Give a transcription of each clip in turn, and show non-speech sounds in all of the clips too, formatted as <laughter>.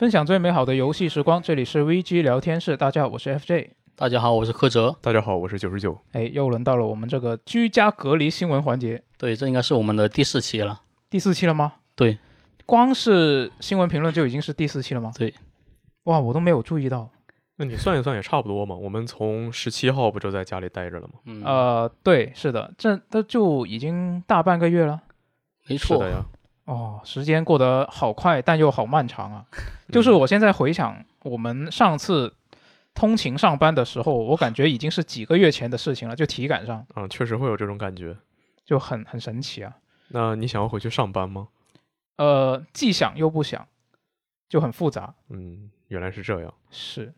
分享最美好的游戏时光，这里是 VG 聊天室。大家好，我是 FJ。大家好，我是柯哲。大家好，我是九十九。哎，又轮到了我们这个居家隔离新闻环节。对，这应该是我们的第四期了。第四期了吗？对，光是新闻评论就已经是第四期了吗？对。哇，我都没有注意到。那你算一算也差不多嘛。我们从十七号不就在家里待着了吗？嗯，呃，对，是的，这都就已经大半个月了。没错的呀。哦，时间过得好快，但又好漫长啊！<laughs> 就是我现在回想，我们上次通勤上班的时候，我感觉已经是几个月前的事情了，就体感上。嗯，确实会有这种感觉，就很很神奇啊。那你想要回去上班吗？呃，既想又不想，就很复杂。嗯，原来是这样。是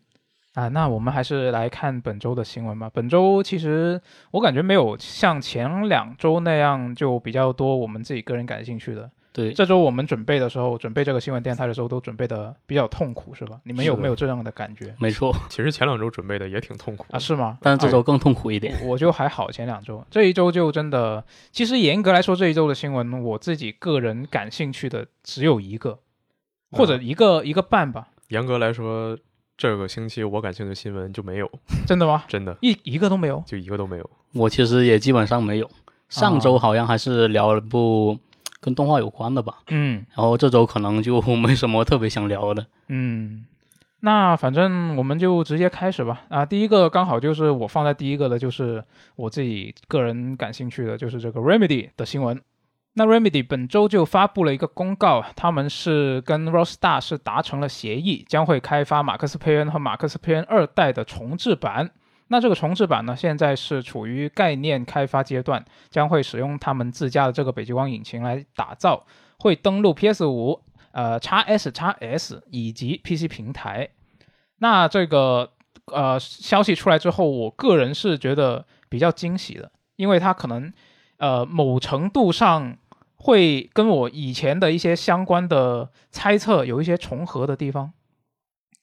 啊，那我们还是来看本周的新闻吧。本周其实我感觉没有像前两周那样就比较多我们自己个人感兴趣的。对，这周我们准备的时候，准备这个新闻电台的时候，都准备的比较痛苦，是吧？你们有没有这样的感觉？没错，其实前两周准备的也挺痛苦啊，是吗？但是这周更痛苦一点。<laughs> 我就还好，前两周，这一周就真的，其实严格来说，这一周的新闻，我自己个人感兴趣的只有一个，或者一个一个半吧。严格来说，这个星期我感兴趣的新闻就没有。真的吗？<laughs> 真的，一一个都没有，就一个都没有。我其实也基本上没有。上周好像还是聊了部。跟动画有关的吧，嗯，然后这周可能就 <laughs> 没什么特别想聊的，嗯，那反正我们就直接开始吧。啊，第一个刚好就是我放在第一个的，就是我自己个人感兴趣的，就是这个 Remedy 的新闻。那 Remedy 本周就发布了一个公告，他们是跟 Rockstar 是达成了协议，将会开发马克思佩恩和马克思佩恩二代的重置版。那这个重置版呢，现在是处于概念开发阶段，将会使用他们自家的这个北极光引擎来打造，会登陆 PS 五、呃 x S、x S 以及 PC 平台。那这个呃消息出来之后，我个人是觉得比较惊喜的，因为它可能呃某程度上会跟我以前的一些相关的猜测有一些重合的地方。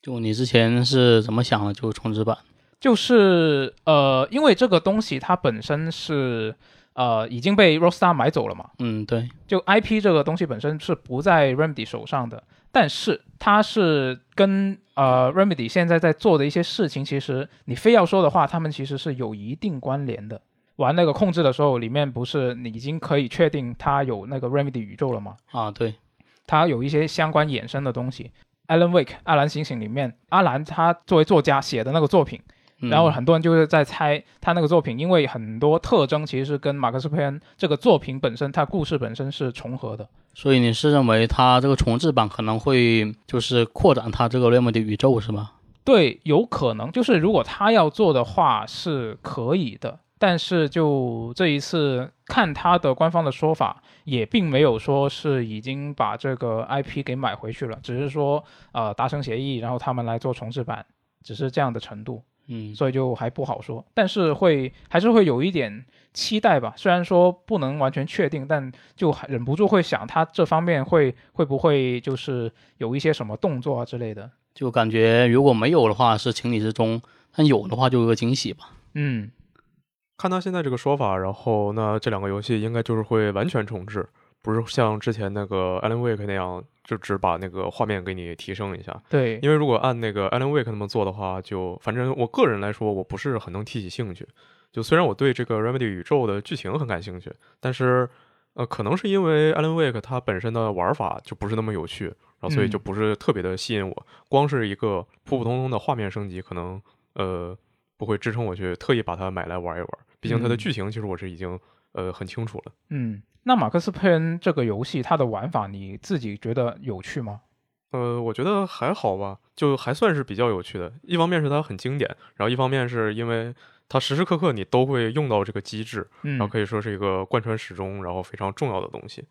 就你之前是怎么想的？就重置版？就是呃，因为这个东西它本身是呃已经被 Rockstar 买走了嘛。嗯，对。就 IP 这个东西本身是不在 Remedy 手上的，但是它是跟呃 Remedy 现在在做的一些事情，其实你非要说的话，他们其实是有一定关联的。玩那个控制的时候，里面不是你已经可以确定它有那个 Remedy 宇宙了吗？啊，对。它有一些相关衍生的东西。Alan Wake 阿兰醒醒里面，阿兰他作为作家写的那个作品。然后很多人就是在猜他那个作品，因为很多特征其实是跟马克思佩恩这个作品本身，它故事本身是重合的。所以你是认为他这个重置版可能会就是扩展他这个 Remedy 宇宙是吗？对，有可能。就是如果他要做的话是可以的，但是就这一次看他的官方的说法，也并没有说是已经把这个 IP 给买回去了，只是说呃达成协议，然后他们来做重置版，只是这样的程度。嗯，所以就还不好说，但是会还是会有一点期待吧。虽然说不能完全确定，但就忍不住会想，他这方面会会不会就是有一些什么动作啊之类的。就感觉如果没有的话是情理之中，但有的话就有个惊喜吧。嗯，看他现在这个说法，然后那这两个游戏应该就是会完全重置。不是像之前那个 Alan Wake 那样，就只把那个画面给你提升一下。对，因为如果按那个 Alan Wake 那么做的话，就反正我个人来说，我不是很能提起兴趣。就虽然我对这个 Remedy 宇宙的剧情很感兴趣，但是呃，可能是因为 Alan Wake 它本身的玩法就不是那么有趣，然后所以就不是特别的吸引我。光是一个普普通通的画面升级，可能呃不会支撑我去特意把它买来玩一玩。毕竟它的剧情其实我是已经呃很清楚了。嗯。那马克思佩恩这个游戏，它的玩法你自己觉得有趣吗？呃，我觉得还好吧，就还算是比较有趣的。一方面是它很经典，然后一方面是因为它时时刻刻你都会用到这个机制，然后可以说是一个贯穿始终，然后非常重要的东西。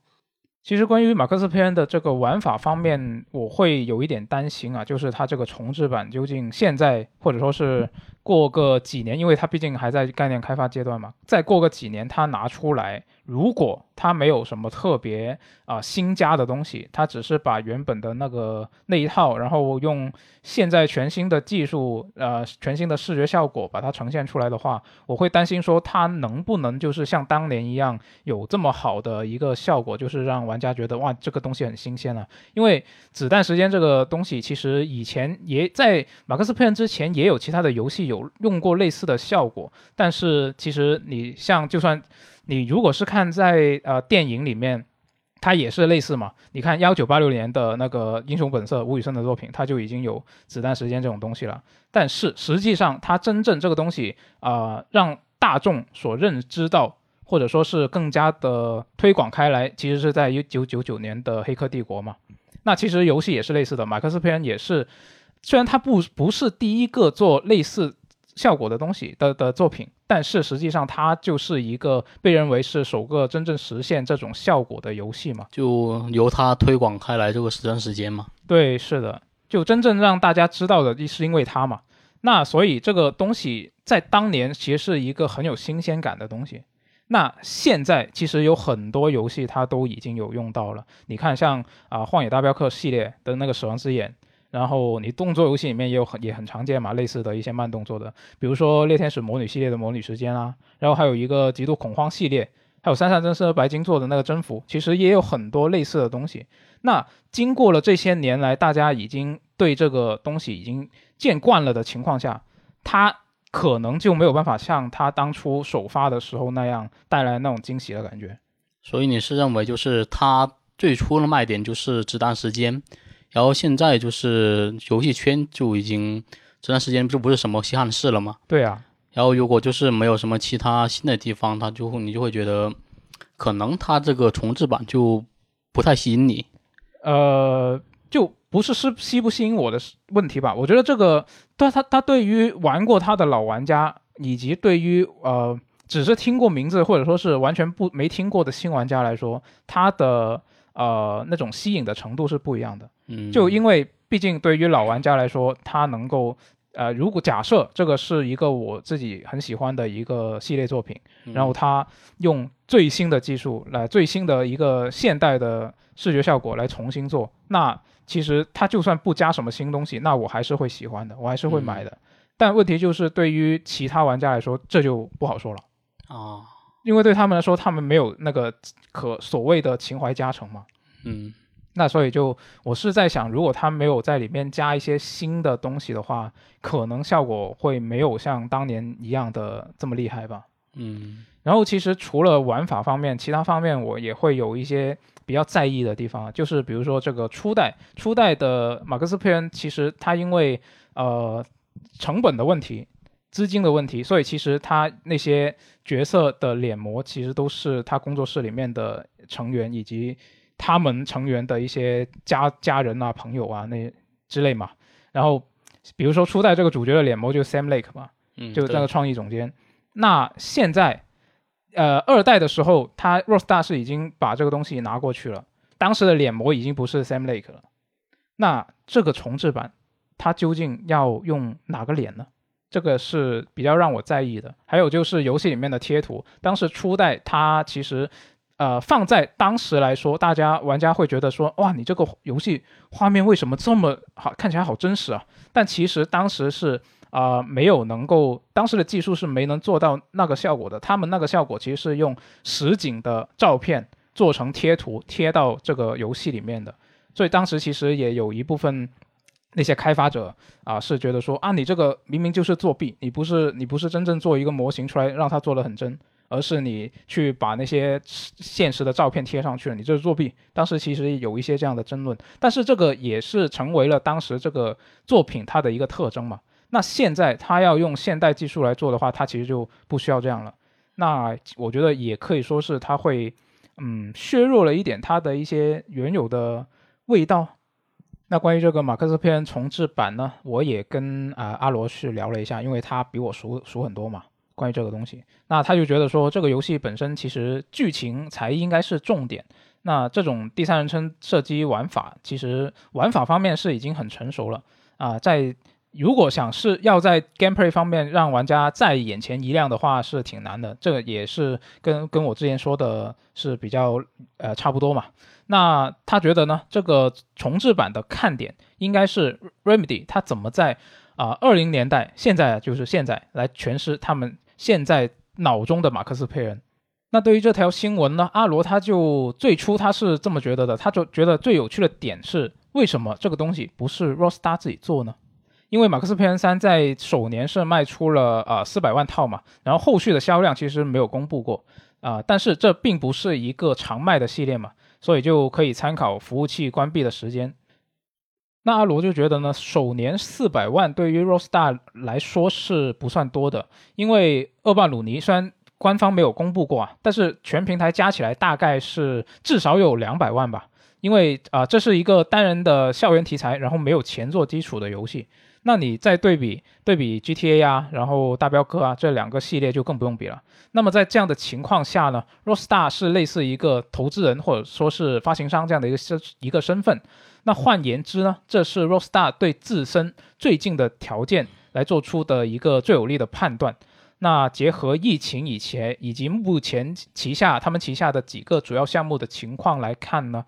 其实关于马克思佩恩的这个玩法方面，我会有一点担心啊，就是它这个重置版究竟现在或者说是过个几年，因为它毕竟还在概念开发阶段嘛，再过个几年，它拿出来，如果它没有什么特别啊、新加的东西，它只是把原本的那个那一套，然后用现在全新的技术，呃，全新的视觉效果把它呈现出来的话，我会担心说它能不能就是像当年一样有这么好的一个效果，就是让玩家觉得哇这个东西很新鲜啊。因为子弹时间这个东西，其实以前也在马克思佩恩之前也有其他的游戏有用过类似的效果，但是其实你像就算你如果是看在呃电影里面。它也是类似嘛？你看幺九八六年的那个《英雄本色》吴宇森的作品，它就已经有子弹时间这种东西了。但是实际上，它真正这个东西啊、让大众所认知到，或者说是更加的推广开来，其实是在一九九九年的《黑客帝国》嘛。那其实游戏也是类似的，马克思佩恩也是，虽然他不不是第一个做类似效果的东西的的作品，但是实际上它就是一个被认为是首个真正实现这种效果的游戏嘛。就由它推广开来这个实战时间嘛。对，是的，就真正让大家知道的，是因为它嘛。那所以这个东西在当年其实是一个很有新鲜感的东西。那现在其实有很多游戏它都已经有用到了。你看像，啊荒野大镖客》系列的那个死亡之眼，然后你动作游戏里面也有很也很常见嘛，类似的一些慢动作的，比如说猎天使魔女系列的魔女时间啊，然后还有一个极度恐慌系列，还有三上真司白金做的那个征服，其实也有很多类似的东西。那经过了这些年来，大家已经对这个东西已经见惯了的情况下，它可能就没有办法像它当初首发的时候那样带来那种惊喜的感觉。所以你是认为就是它最初的卖点就是子弹时间，然后现在就是游戏圈就已经这段时间就不是什么稀罕事了嘛。对啊，然后如果就是没有什么其他新的地方，它就会你就会觉得，可能它这个重置版就不太吸引你。呃，就不是吸吸不吸引我的问题吧？我觉得这个，对他他对于玩过他的老玩家，以及对于呃只是听过名字或者说是完全不没听过的新玩家来说，他的呃那种吸引的程度是不一样的。嗯，就因为毕竟对于老玩家来说，他能够呃，如果假设这个是一个我自己很喜欢的一个系列作品，嗯。然后他用最新的技术来最新的一个现代的视觉效果来重新做，那其实他就算不加什么新东西，那我还是会喜欢的，我还是会买的。但问题就是，对于其他玩家来说，这就不好说了，啊，因为对他们来说，他们没有那个可所谓的情怀加成嘛。嗯那所以就我是在想，如果他没有在里面加一些新的东西的话，可能效果会没有像当年一样的这么厉害吧。嗯然后其实除了玩法方面，其他方面我也会有一些比较在意的地方，就是比如说这个初代初代的马克思佩恩，其实他因为呃成本的问题、资金的问题，所以其实他那些角色的脸模其实都是他工作室里面的成员以及他们成员的一些家家人啊、朋友啊那之类嘛。然后比如说初代这个主角的脸模就是 Sam Lake 嘛，嗯，就那个创意总监。那现在，呃，二代的时候，他 Rockstar 是已经把这个东西拿过去了，当时的脸模已经不是 Sam Lake 了。那这个重置版，它究竟要用哪个脸呢？这个是比较让我在意的。还有就是游戏里面的贴图，当时初代它其实，呃，放在当时来说，大家玩家会觉得说，哇，你这个游戏画面为什么这么好，看起来好真实啊？但其实当时是啊、没有能够，当时的技术是没能做到那个效果的。他们那个效果其实是用实景的照片做成贴图贴到这个游戏里面的，所以当时其实也有一部分那些开发者啊是觉得说啊，你这个明明就是作弊，你不是你不是真正做一个模型出来让它做的很真。而是你去把那些现实的照片贴上去了，你这是作弊。当时其实有一些这样的争论，但是这个也是成为了当时这个作品它的一个特征嘛。那现在它要用现代技术来做的话，它其实就不需要这样了。那我觉得也可以说是它会，嗯，削弱了一点它的一些原有的味道。那关于这个马克思篇重置版呢，我也跟啊、阿罗去聊了一下，因为他比我熟熟很多嘛。关于这个东西，那他就觉得说，这个游戏本身其实剧情才应该是重点。那这种第三人称射击玩法，其实玩法方面是已经很成熟了啊、在如果想是要在 gameplay 方面让玩家再眼前一亮的话，是挺难的。这个也是跟跟我之前说的是比较呃差不多嘛。那他觉得呢，这个重置版的看点应该是 Remedy 他怎么在啊二零年代，现在就是现在来诠释他们现在脑中的马克思佩恩。那对于这条新闻呢，阿罗他就最初他是这么觉得的，他就觉得最有趣的点是为什么这个东西不是 Rockstar 自己做呢？因为马克思佩恩三在首年是卖出了啊四百万套嘛，然后后续的销量其实没有公布过啊，但是这并不是一个常卖的系列嘛，所以就可以参考服务器关闭的时间。那阿罗就觉得呢，首年四百万对于 ROSTAR 来说是不算多的，因为恶霸鲁尼虽然官方没有公布过啊，但是全平台加起来大概是至少有两百万吧。因为啊，这是一个单人的校园题材，然后没有前作基础的游戏。那你再对比对比 GTA 啊，然后大镖客啊这两个系列就更不用比了。那么在这样的情况下呢，Rockstar 是类似一个投资人或者说是发行商这样的一个身一个身份。那换言之呢，这是 Rockstar 对自身最近的条件来做出的一个最有利的判断。那结合疫情以前以及目前旗下他们旗下的几个主要项目的情况来看呢，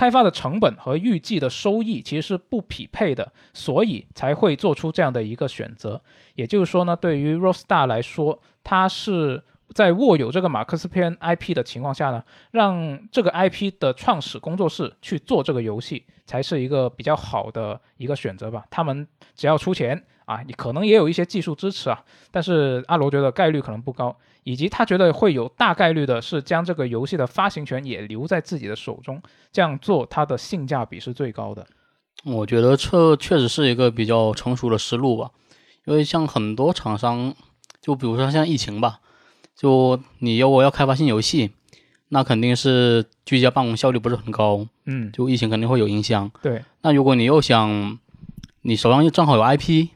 开发的成本和预计的收益其实是不匹配的，所以才会做出这样的一个选择。也就是说呢，对于 Rockstar 来说，它是在握有这个马克思佩恩 IP 的情况下呢，让这个 IP 的创始工作室去做这个游戏，才是一个比较好的一个选择吧。他们只要出钱。啊，你可能也有一些技术支持啊，但是阿罗觉得概率可能不高，以及他觉得会有大概率的是将这个游戏的发行权也留在自己的手中，这样做它的性价比是最高的。我觉得这确实是一个比较成熟的思路吧，因为像很多厂商，就比如说像疫情吧，就你要我要开发新游戏，那肯定是居家办公效率不是很高，嗯，就疫情肯定会有影响。对，那如果你又想，你手上又正好有 IP。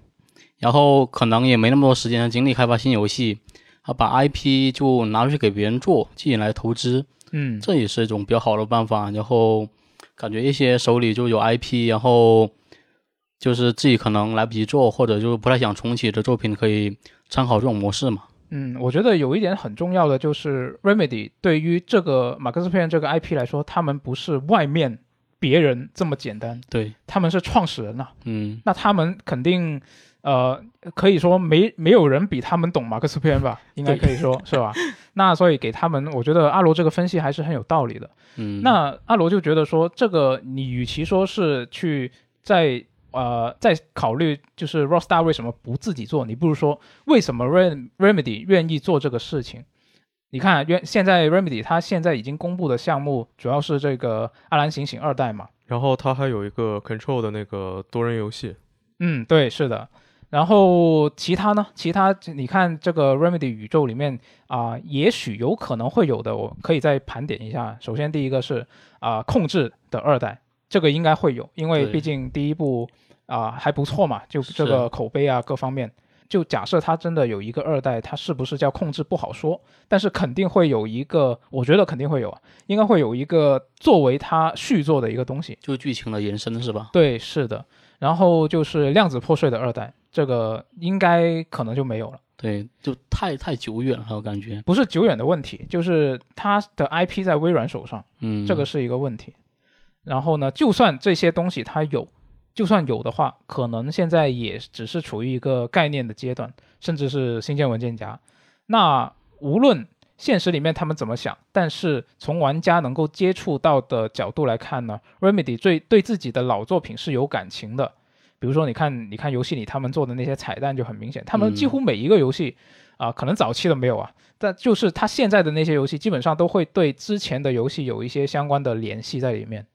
然后可能也没那么多时间和精力开发新游戏，啊，把 IP 就拿出去给别人做，吸引来投资，嗯，这也是一种比较好的办法。然后感觉一些手里就有 IP，然后就是自己可能来不及做，或者就是不太想重启的作品，可以参考这种模式嘛。嗯，我觉得有一点很重要的就是 Remedy 对于这个马克思佩恩这个 IP 来说，他们不是外面别人这么简单，对，他们是创始人呐，嗯，那他们肯定。呃，可以说没没有人比他们懂马克思佩恩吧，应该可以说是吧？<laughs> 那所以给他们，我觉得阿罗这个分析还是很有道理的。嗯，那阿罗就觉得说，这个你与其说是去在呃在考虑就是 Rockstar 为什么不自己做，你不如说为什么 Rem Remedy 愿意做这个事情？你看，原现在 Remedy 它现在已经公布的项目主要是这个《阿兰醒醒》二代嘛，然后它还有一个 Control 的那个多人游戏。嗯，对，是的。然后其他呢？其他你看这个 Remedy 宇宙里面啊，也许有可能会有的，我可以再盘点一下。首先第一个是啊，控制的二代，这个应该会有，因为毕竟第一部啊还不错嘛，就这个口碑啊各方面。就假设它真的有一个二代，它是不是叫控制不好说，但是肯定会有一个，我觉得肯定会有啊，应该会有一个作为它续作的一个东西，就剧情的延伸是吧？对，是的。然后就是量子破碎的二代。这个应该可能就没有了，对，就太太久远了，我感觉不是久远的问题，就是它的 IP 在微软手上，嗯，这个是一个问题。然后呢，就算这些东西它有，就算有的话，可能现在也只是处于一个概念的阶段，甚至是新建文件夹。那无论现实里面他们怎么想，但是从玩家能够接触到的角度来看呢，Remedy 最对自己的老作品是有感情的。比如说，你看，你看游戏里他们做的那些彩蛋就很明显，他们几乎每一个游戏，啊，可能早期的没有啊，但就是他现在的那些游戏，基本上都会对之前的游戏有一些相关的联系在里面，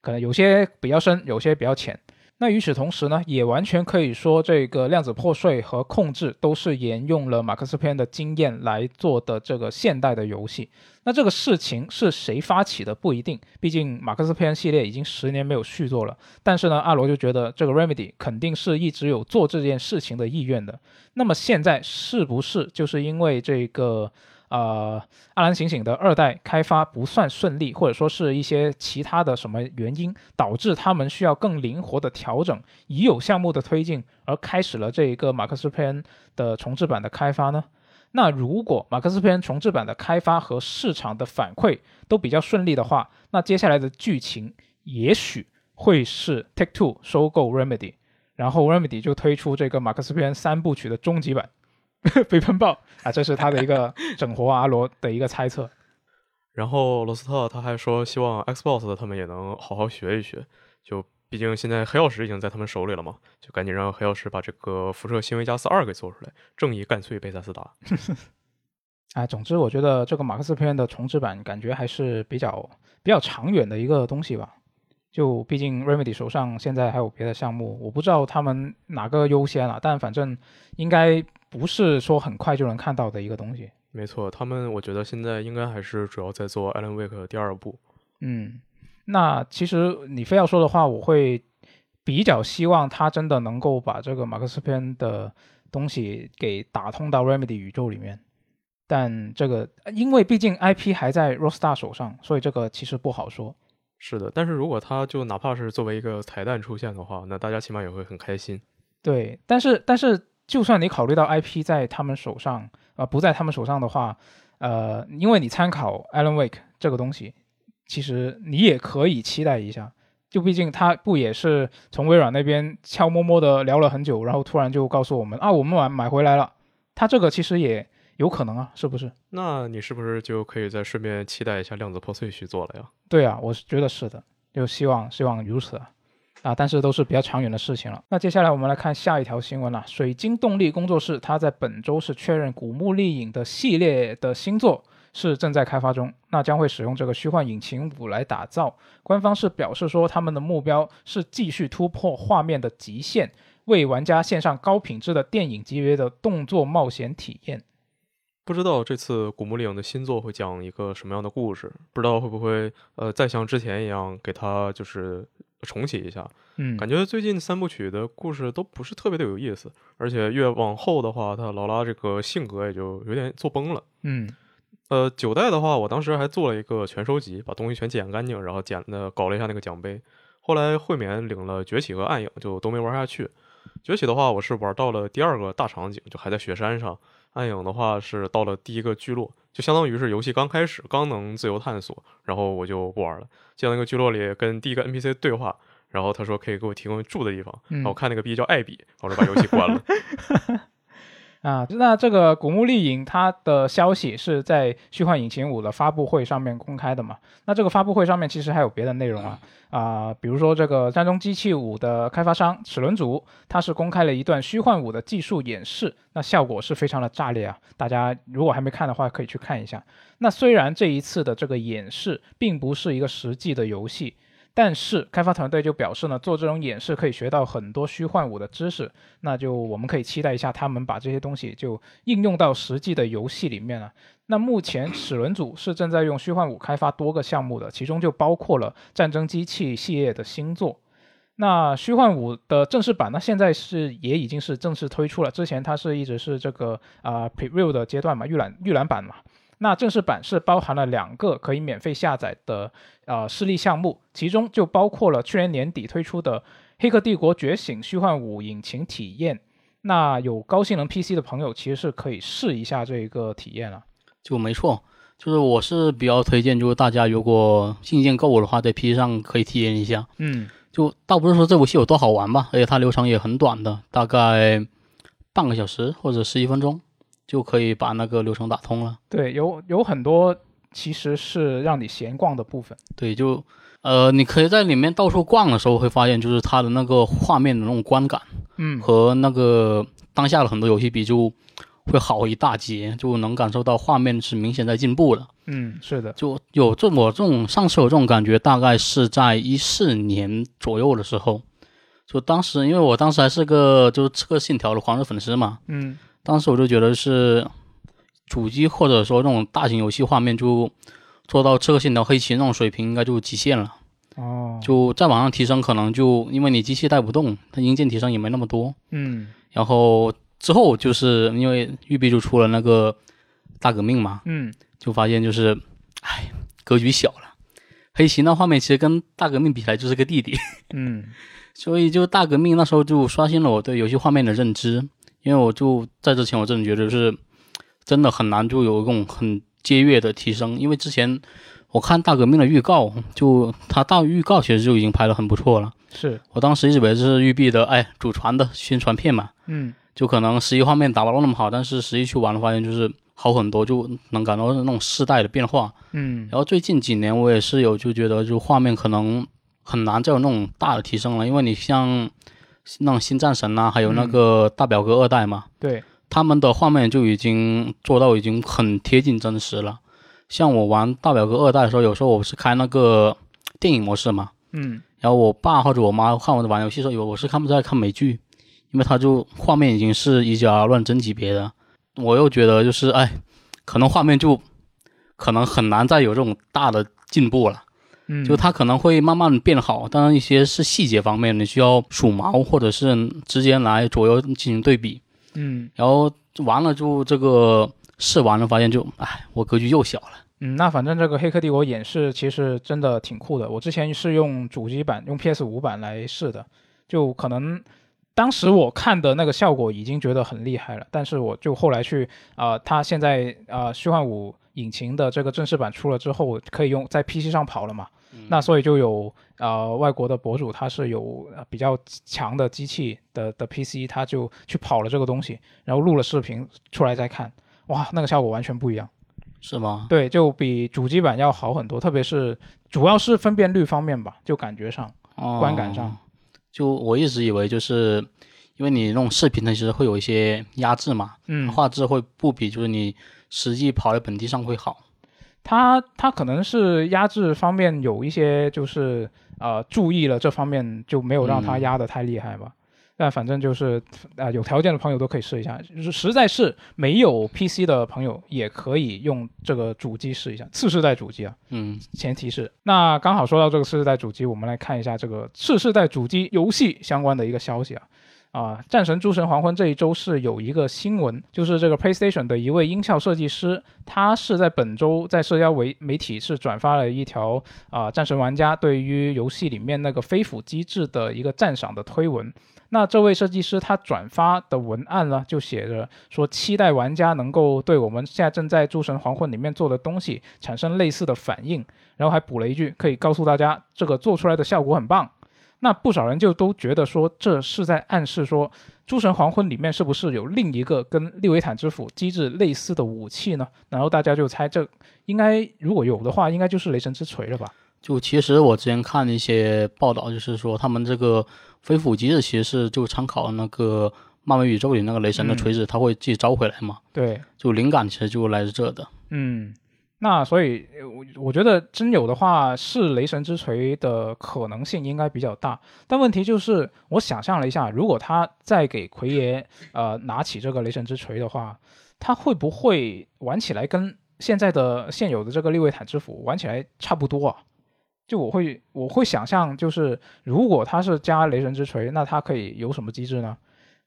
可能有些比较深，有些比较浅。那与此同时呢，也完全可以说，这个量子破碎和控制都是沿用了马克思篇的经验来做的这个现代的游戏。那这个事情是谁发起的不一定，毕竟马克思篇系列已经十年没有续作了。但是呢，阿罗就觉得这个 Remedy 肯定是一直有做这件事情的意愿的。那么现在是不是就是因为这个呃阿兰醒醒的二代开发不算顺利，或者说是一些其他的什么原因导致他们需要更灵活的调整已有项目的推进，而开始了这一个马克思佩恩的重置版的开发呢？那如果马克思佩恩重置版的开发和市场的反馈都比较顺利的话，那接下来的剧情也许会是 Take Two 收购 Remedy，然后 Remedy 就推出这个马克思佩恩三部曲的终极版《<laughs> 飞喷爆》啊，这是他的一个整活阿罗的一个猜测。<laughs> 然后罗斯特他还说，希望 Xbox 的他们也能好好学一学，就毕竟现在黑曜石已经在他们手里了嘛，就赶紧让黑曜石把这个《辐射新维加斯二》给做出来，正义干脆贝塞斯达。<laughs> 哎，总之我觉得这个马克思片的重置版感觉还是比较比较长远的一个东西吧。就毕竟 Remedy 手上现在还有别的项目，我不知道他们哪个优先了，但反正应该不是说很快就能看到的一个东西。没错，他们我觉得现在应该还是主要在做 Alan Wake 第二部。嗯，那其实你非要说的话，我会比较希望他真的能够把这个马克思篇的东西给打通到 Remedy 宇宙里面。但这个因为毕竟 IP 还在 Rockstar 手上，所以这个其实不好说。是的，但是如果他就哪怕是作为一个彩蛋出现的话，那大家起码也会很开心。对，但是但是就算你考虑到 IP 在他们手上，呃，不在他们手上的话，呃，因为你参考 Alan Wake 这个东西，其实你也可以期待一下。就毕竟他不也是从微软那边悄摸摸的聊了很久，然后突然就告诉我们啊，我们买买回来了。他这个其实也。有可能啊，是不是？那你是不是就可以再顺便期待一下量子破碎续作了呀？对啊，我是觉得是的，就希望希望如此啊，啊，但是都是比较长远的事情了。那接下来我们来看下一条新闻了。水晶动力工作室，它在本周是确认《古墓丽影》的系列的新作是正在开发中，那将会使用这个虚幻引擎五来打造。官方是表示说，他们的目标是继续突破画面的极限，为玩家献上高品质的电影级别的动作冒险体验。不知道这次古墓丽影的新作会讲一个什么样的故事？不知道会不会呃再像之前一样给它就是重启一下？嗯，感觉最近三部曲的故事都不是特别的有意思，而且越往后的话，他劳拉这个性格也就有点做崩了。嗯，呃，九代的话，我当时还做了一个全收集，把东西全捡干净，然后捡的搞了一下那个奖杯。后来惠免领了崛起和暗影，就都没玩下去。崛起的话，我是玩到了第二个大场景，就还在雪山上。暗影的话是到了第一个聚落，就相当于是游戏刚开始，刚能自由探索，然后我就不玩了。进到那个聚落里，跟第一个 NPC 对话，然后他说可以给我提供住的地方，然后看那个逼叫艾比，然后就把游戏关了。<laughs> 啊，那这个《古墓丽影》它的消息是在《虚幻引擎五》的发布会上面公开的嘛？那这个发布会上面其实还有别的内容啊，啊，比如说这个《战争机器五》的开发商齿轮组，它是公开了一段虚幻五的技术演示，那效果是非常的炸裂啊！大家如果还没看的话，可以去看一下。那虽然这一次的这个演示并不是一个实际的游戏。但是开发团队就表示呢，做这种演示可以学到很多虚幻五的知识，那就我们可以期待一下他们把这些东西就应用到实际的游戏里面了。那目前齿轮组是正在用虚幻五开发多个项目的，其中就包括了战争机器系列的新作。那虚幻五的正式版呢，现在是也已经是正式推出了，之前它是一直是这个啊 preview 的阶段嘛，预览预览版嘛。那正式版是包含了两个可以免费下载的呃示例项目，其中就包括了去年年底推出的《黑客帝国：觉醒》虚幻五引擎体验。那有高性能 PC 的朋友其实是可以试一下这一个体验了。就没错，就是我是比较推荐，就是大家如果硬件够的话，在 PC 上可以体验一下。嗯，就倒不是说这游戏有多好玩吧，而且它流程也很短的，大概半个小时或者十一分钟。就可以把那个流程打通了。对，有有很多其实是让你闲逛的部分。对，就呃，你可以在里面到处逛的时候，会发现就是它的那个画面的那种观感，嗯，和那个当下的很多游戏比，就会好一大截，就能感受到画面是明显在进步了。嗯，是的，就有这我这种上次有这种感觉，大概是在一四年左右的时候，就当时因为我当时还是个就是这个信条的狂热粉丝嘛，嗯。当时我就觉得是主机或者说这种大型游戏画面就做到《刺客信条：黑旗》那种水平，应该就极限了。哦，就再往上提升，可能就因为你机器带不动，它硬件提升也没那么多。嗯，然后之后就是因为育碧就出了那个大革命嘛，嗯就发现就是，唉，格局小了。黑旗那画面其实跟大革命比起来就是个弟弟，嗯 <laughs> 所以就大革命那时候就刷新了我对游戏画面的认知，因为我就在之前我真的觉得是真的很难就有一种很阶跃的提升，因为之前我看大革命的预告，就它大预告其实就已经拍得很不错了，是。我当时一直以为这是育碧的哎祖传的宣传片嘛，嗯。就可能实际画面达不到那么好，但是实际去玩的发现就是好很多，就能感到那种世代的变化。嗯。然后最近几年我也是有就觉得就画面可能很难再有那种大的提升了，因为你像那种新战神呐、还有那个大表哥二代嘛，对。他们的画面就已经做到已经很贴近真实了。像我玩大表哥二代的时候，有时候我是开那个电影模式嘛，嗯。然后我爸或者我妈看我玩游戏的时候，有我是看不在看美剧，因为他就画面已经是以假乱真级别的，我又觉得就是哎，可能画面就可能很难再有这种大的进步了，嗯，就它可能会慢慢变好，当然一些是细节方面，你需要数毛或者是直接来左右进行对比，嗯然后完了就这个试完了发现就哎，我格局又小了。嗯，那反正这个《黑客帝国》演示其实真的挺酷的。我之前是用主机版，用 PS 五版来试的，就可能当时我看的那个效果已经觉得很厉害了，但是我就后来去啊、呃，它现在啊、呃虚幻五引擎的这个正式版出了之后，可以用在 PC 上跑了嘛？那所以就有呃外国的博主他是有呃比较强的机器的的 PC，他就去跑了这个东西，然后录了视频出来再看，哇，那个效果完全不一样。是吗？对，就比主机版要好很多，特别是主要是分辨率方面吧，就感觉上，哦，观感上，就我一直以为就是因为你那种视频呢，其实会有一些压制嘛，嗯，画质会不比就是你实际跑在本地上会好。它它可能是压制方面有一些就是呃注意了这方面，就没有让它嗯压得太厉害吧。但反正就是啊、呃有条件的朋友都可以试一下，就是实在是没有 PC 的朋友也可以用这个主机试一下，次世代主机啊。嗯，前提是，那刚好说到这个次世代主机，我们来看一下这个次世代主机游戏相关的一个消息啊。啊，战神诸神黄昏这一周是有一个新闻，就是这个 PlayStation 的一位音效设计师，他是在本周在社交媒媒体是转发了一条啊战神玩家对于游戏里面那个飞斧机制的一个赞赏的推文。那这位设计师他转发的文案呢，就写着说期待玩家能够对我们现在正在诸神黄昏里面做的东西产生类似的反应，然后还补了一句，可以告诉大家这个做出来的效果很棒。那不少人就都觉得说这是在暗示说，《诸神黄昏》里面是不是有另一个跟利维坦之斧机制类似的武器呢？然后大家就猜这应该如果有的话，应该就是雷神之锤了吧？就其实我之前看一些报道，就是说他们这个飞斧机制其实是就参考那个漫威宇宙里那个雷神的锤子，他会自己招回来嘛，对，就灵感其实就来自这的。嗯，那所以我我觉得真有的话，是雷神之锤的可能性应该比较大。但问题就是，我想象了一下，如果他再给奎爷呃拿起这个雷神之锤的话，他会不会玩起来跟现在的现有的这个利维坦之斧玩起来差不多啊？就我会我会想象，就是如果他是加雷神之锤，那他可以有什么机制呢？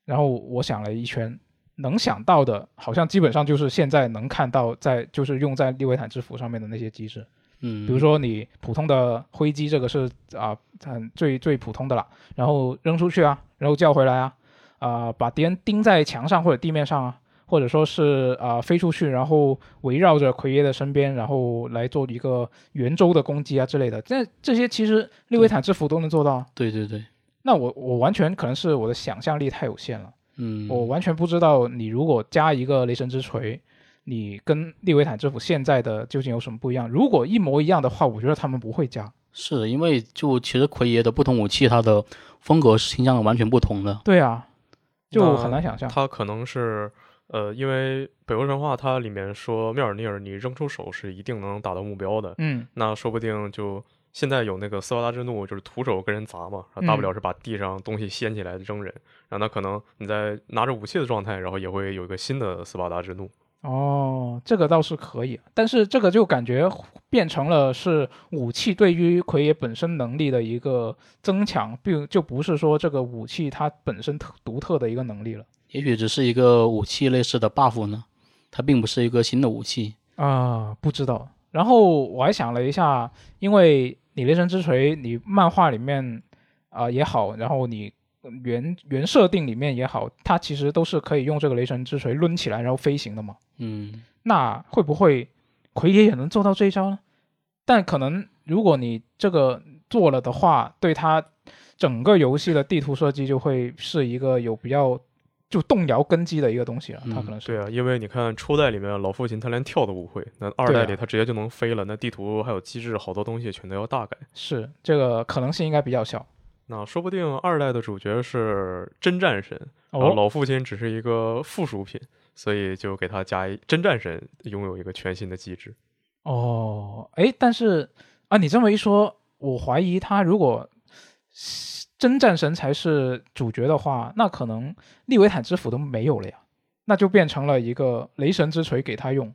然后我想了一圈，能想到的，好像基本上就是现在能看到在就是用在利维坦之斧上面的那些机制，嗯，比如说你普通的挥击，这个是啊很最最普通的了，然后扔出去啊，然后叫回来啊，啊、把敌人钉在墙上或者地面上啊，或者说是啊、飞出去，然后围绕着奎爷的身边，然后来做一个圆周的攻击啊之类的，这这些其实利维坦之斧都能做到啊。对对对，那我我完全可能是我的想象力太有限了。嗯，我完全不知道你如果加一个雷神之锤，你跟利维坦之斧现在的究竟有什么不一样？如果一模一样的话，我觉得他们不会加。是因为就其实奎爷的不同武器，它的风格是倾向完全不同的。对啊，就很难想象。他可能是呃，因为北欧神话它里面说妙尔尼尔你扔出手是一定能达到目标的，嗯那说不定就现在有那个斯巴达之怒，就是徒手跟人砸嘛，然后大不了是把地上东西掀起来扔人，然后那可能你在拿着武器的状态，然后也会有一个新的斯巴达之怒。哦，这个倒是可以，但是这个就感觉变成了是武器对于奎爷本身能力的一个增强，并就不是说这个武器它本身特独特的一个能力了。也许只是一个武器类似的 buff 呢。它并不是一个新的武器。啊、不知道。然后我还想了一下，因为你雷神之锤，你漫画里面啊、也好，然后你原原设定里面也好，它其实都是可以用这个雷神之锤抡起来然后飞行的嘛。嗯，那会不会奎爷也能做到这一招呢？但可能如果你这个做了的话，对它整个游戏的地图设计就会是一个有比较就动摇根基的一个东西了。它嗯可能是、对啊，因为你看初代里面老父亲他连跳都不会，那二代里他直接就能飞了，那地图还有机制好多东西全都要大改。是这个可能性应该比较小。那说不定二代的主角是真战神，然后哦，老父亲只是一个附属品，所以就给他加一真战神拥有一个全新的机制。哦，哎，但是啊，你这么一说，我怀疑他如果真战神才是主角的话，那可能利维坦之斧都没有了呀，那就变成了一个雷神之锤给他用，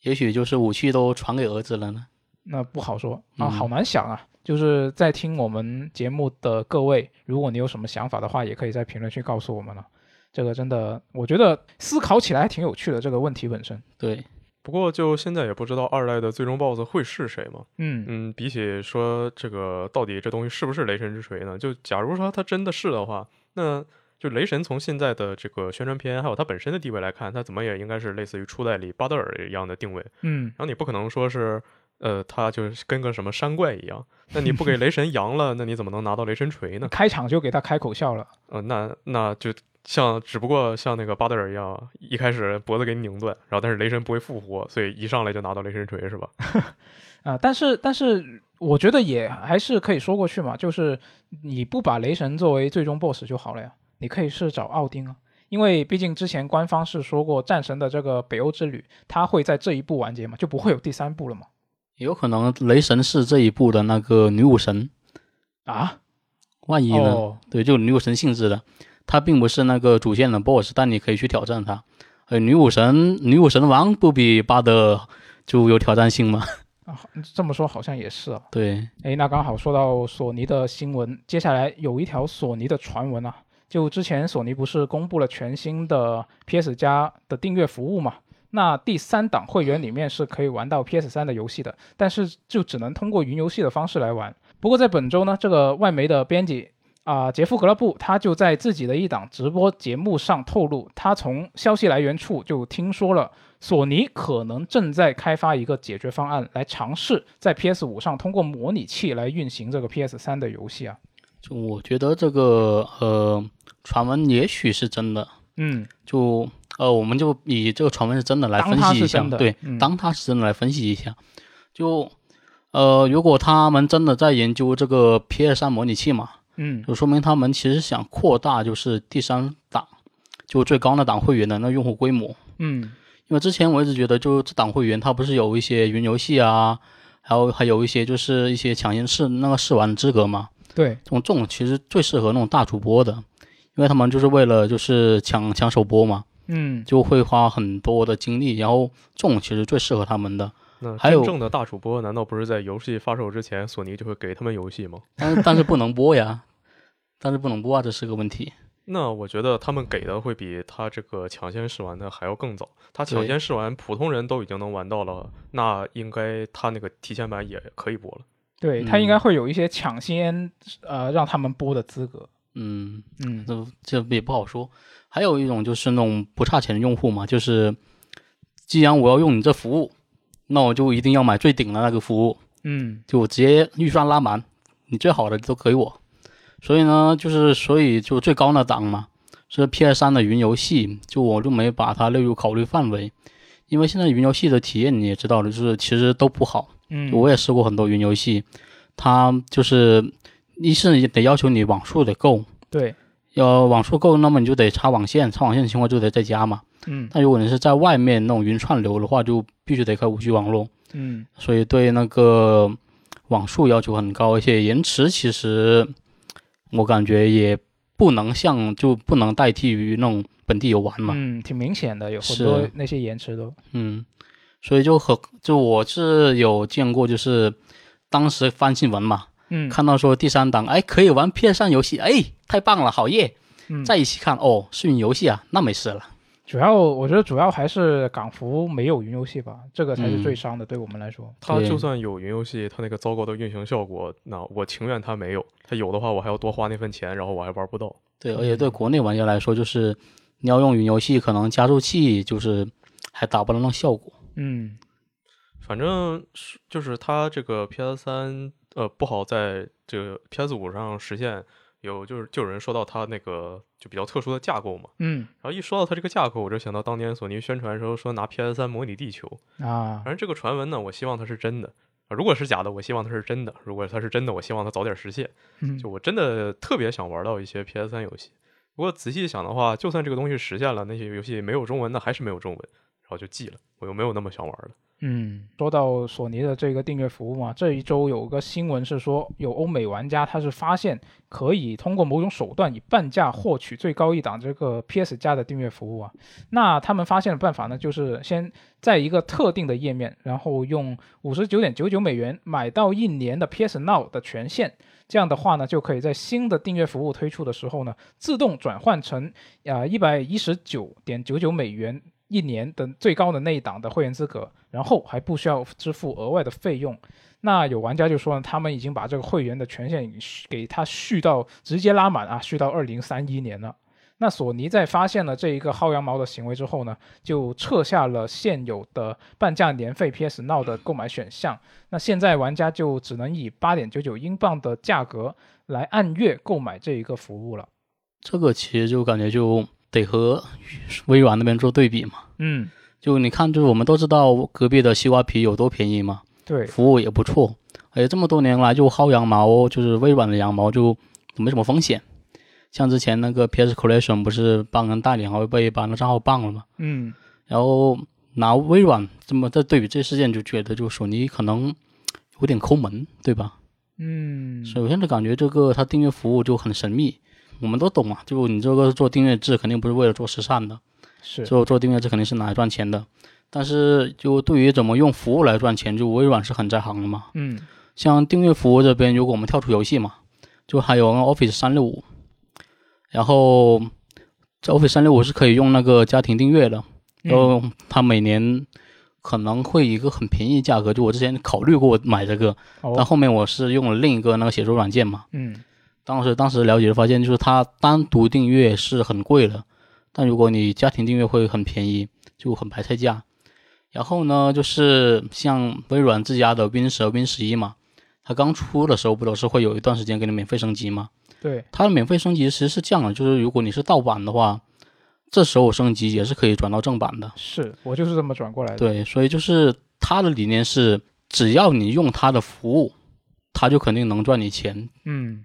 也许就是武器都传给儿子了呢。那不好说啊，嗯好难想啊。就是在听我们节目的各位，如果你有什么想法的话，也可以在评论区告诉我们了。这个真的，我觉得思考起来还挺有趣的。这个问题本身，对，不过就现在也不知道二代的最终 BOSS 会是谁嘛。嗯嗯，比起说这个到底这东西是不是雷神之锤呢？就假如说它真的是的话，那就雷神从现在的这个宣传片还有它本身的地位来看，它怎么也应该是类似于初代里巴德尔一样的定位。嗯，然后你不可能说是，呃，他就是跟个什么山怪一样。那你不给雷神 <laughs> 扬了，那你怎么能拿到雷神锤呢？开场就给他开口笑了。呃，那那就像只不过像那个巴德尔一样，一开始脖子给你拧断，然后但是雷神不会复活，所以一上来就拿到雷神锤是吧？<laughs> 啊、但是但是我觉得也还是可以说过去嘛，就是你不把雷神作为最终 BOSS 就好了呀，你可以是找奥丁啊，因为毕竟之前官方是说过战神的这个北欧之旅，它会在这一步完结嘛，就不会有第三部了嘛。也有可能雷神是这一部的那个女武神，啊，万一呢？哦，对，就女武神性质的，它并不是那个主线的 BOSS，但你可以去挑战它。呃，女武神，女武神王不比巴德就有挑战性吗？啊，这么说好像也是啊。对，诶，那刚好说到索尼的新闻，接下来有一条索尼的传闻啊，就之前索尼不是公布了全新的 PS 加的订阅服务嘛？那第三档会员里面是可以玩到 PS 三的游戏的，但是就只能通过云游戏的方式来玩。不过在本周呢，这个外媒的编辑啊、杰夫·格勒布他就在自己的一档直播节目上透露，他从消息来源处就听说了。索尼可能正在开发一个解决方案，来尝试在 PS 五上通过模拟器来运行这个 PS 三的游戏啊。就我觉得这个呃传闻也许是真的，嗯，就呃我们就以这个传闻是真的来分析一下，对，嗯当它是真的来分析一下。就呃如果他们真的在研究这个 PS 三模拟器嘛，嗯就说明他们其实想扩大就是第三档，就最高那档会员的那用户规模。嗯因为之前我一直觉得，就这档会员他不是有一些云游戏啊，还有还有一些就是一些抢先试那个试玩资格嘛。对，这种这种其实最适合那种大主播的，因为他们就是为了就是抢抢首播嘛，嗯就会花很多的精力，然后这种其实最适合他们的。那还有真正的大主播难道不是在游戏发售之前，索尼就会给他们游戏吗？但是但是不能播呀，但是不能播啊，这是个问题。<laughs> 那我觉得他们给的会比他这个抢先试玩的还要更早。他抢先试玩，普通人都已经能玩到了，那应该他那个提前版也可以播了。对，他应该会有一些抢先呃让他们播的资格。嗯，嗯这这也不好说。还有一种就是那种不差钱的用户嘛，就是既然我要用你这服务，那我就一定要买最顶的那个服务，嗯就我直接预算拉满，你最好的都给我。所以呢，就是所以就最高那档嘛，是 PS 三的云游戏，就我就没把它列入考虑范围，因为现在云游戏的体验你也知道的，就是其实都不好。嗯，我也试过很多云游戏，它就是一是得要求你网速得够，对，要网速够，那么你就得插网线，插网线的情况就得在家嘛。嗯但如果你是在外面那种云串流的话，就必须得开五 G 网络，嗯所以对那个网速要求很高，而且延迟其实我感觉也不能像就不能代替于那种本地游玩嘛。嗯，挺明显的，有很是多那些延迟都。嗯，所以就和就我是有见过，就是当时翻新闻嘛，嗯，看到说第三档哎可以玩 PS 上游戏，哎太棒了，好耶！嗯再一起看哦是云游戏啊，那没事了。主要我觉得主要还是港服没有云游戏吧，这个才是嗯最伤的，对我们来说。对它就算有云游戏，它那个糟糕的运行效果，那我情愿它没有。它有的话，我还要多花那份钱，然后我还玩不到。对，而且对国内玩家来说，就是你要用云游戏，可能加速器就是还达不到那效果。嗯反正是就是它这个 PS 三呃不好在这个 PS 五上实现，有就是就有人说到它那个就比较特殊的架构嘛。嗯然后一说到它这个架构，我就想到当年索尼宣传的时候说拿 PS 三模拟地球。啊反正这个传闻呢，我希望它是真的。啊如果是假的，我希望它是真的；如果它是真的，我希望它早点实现。嗯就我真的特别想玩到一些 PS 三游戏。不过仔细想的话，就算这个东西实现了，那些游戏没有中文，的还是没有中文，然后就记了。我又没有那么想玩了。嗯，说到索尼的这个订阅服务嘛，这一周有个新闻是说，有欧美玩家他是发现可以通过某种手段以半价获取最高一档这个 PS 加的订阅服务啊。那他们发现的办法呢，就是先在一个特定的页面，然后用五十九点九九美元买到一年的 PS Now 的权限。这样的话呢，就可以在新的订阅服务推出的时候呢，自动转换成啊一百一十九点九九美元一年的最高的那一档的会员资格，然后还不需要支付额外的费用。那有玩家就说呢，他们已经把这个会员的权限给续给他续到直接拉满啊，续到二零三一年了。那索尼在发现了这一个薅羊毛的行为之后呢，就撤下了现有的半价年费 PS Now 的购买选项。那现在玩家就只能以八点九九英镑的价格来按月购买这一个服务了。这个其实就感觉就得和微软那边做对比嘛。嗯，就你看，就是我们都知道隔壁的西瓜皮有多便宜嘛，对，服务也不错，而且这么多年来就薅羊毛，就是微软的羊毛就没什么风险。像之前那个 PS Collection 不是帮人代理，然后被把那账号办了嘛？嗯然后拿微软这么在对比这事件，就觉得就索尼可能有点抠门，对吧？嗯，首先就感觉这个它订阅服务就很神秘，我们都懂嘛，就你这个做订阅制肯定不是为了做慈善的，是，做做订阅制肯定是拿来赚钱的。但是就对于怎么用服务来赚钱，就微软是很在行的嘛。嗯。像订阅服务这边，如果我们跳出游戏嘛，就还有 Office 三六五，然后这 Office 三六五是可以用那个家庭订阅的，然嗯后它每年可能会以一个很便宜价格，就我之前考虑过买这个，但哦，后面我是用了另一个那个写作软件嘛，嗯当时当时了解发现，就是它单独订阅是很贵的，但如果你家庭订阅会很便宜，就很白菜价。然后呢，就是像微软自家的 Win 十和 Win 十一嘛，它刚出的时候不都是会有一段时间给你免费升级吗？对，它的免费升级其实是这样的，就是如果你是盗版的话，这时候升级也是可以转到正版的。是我就是这么转过来的。对，所以就是它的理念是，只要你用它的服务，它就肯定能赚你钱。嗯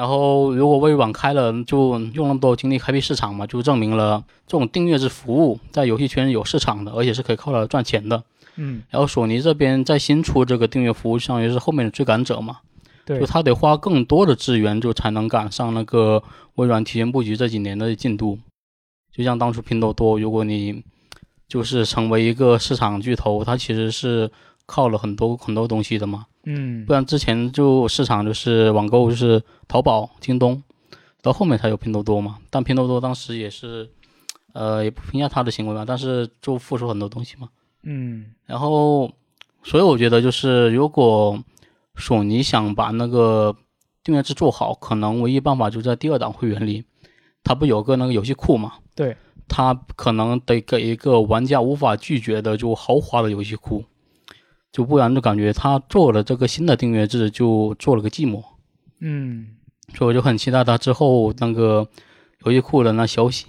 然后，如果微软开了，就用那么多精力开辟市场嘛，就证明了这种订阅制服务在游戏圈有市场的，而且是可以靠它赚钱的。嗯，然后索尼这边在新出这个订阅服务，相当于是后面的追赶者嘛，对就，他得花更多的资源，就才能赶上那个微软提前布局这几年的进度。就像当初拼多多，如果你就是成为一个市场巨头，它其实是靠了很多很多东西的嘛。嗯不然之前就市场就是网购就是淘宝、京东，到后面才有拼多多嘛。但拼多多当时也是，呃，也不评价他的行为嘛，但是就付出很多东西嘛。嗯然后，所以我觉得就是如果索尼想把那个订阅制做好，可能唯一办法就在第二档会员里，它不有个那个游戏库嘛？对，它可能得给一个玩家无法拒绝的就豪华的游戏库，就不然就感觉他做了这个新的订阅制就做了个寂寞，嗯所以我就很期待他之后那个游戏库的那消息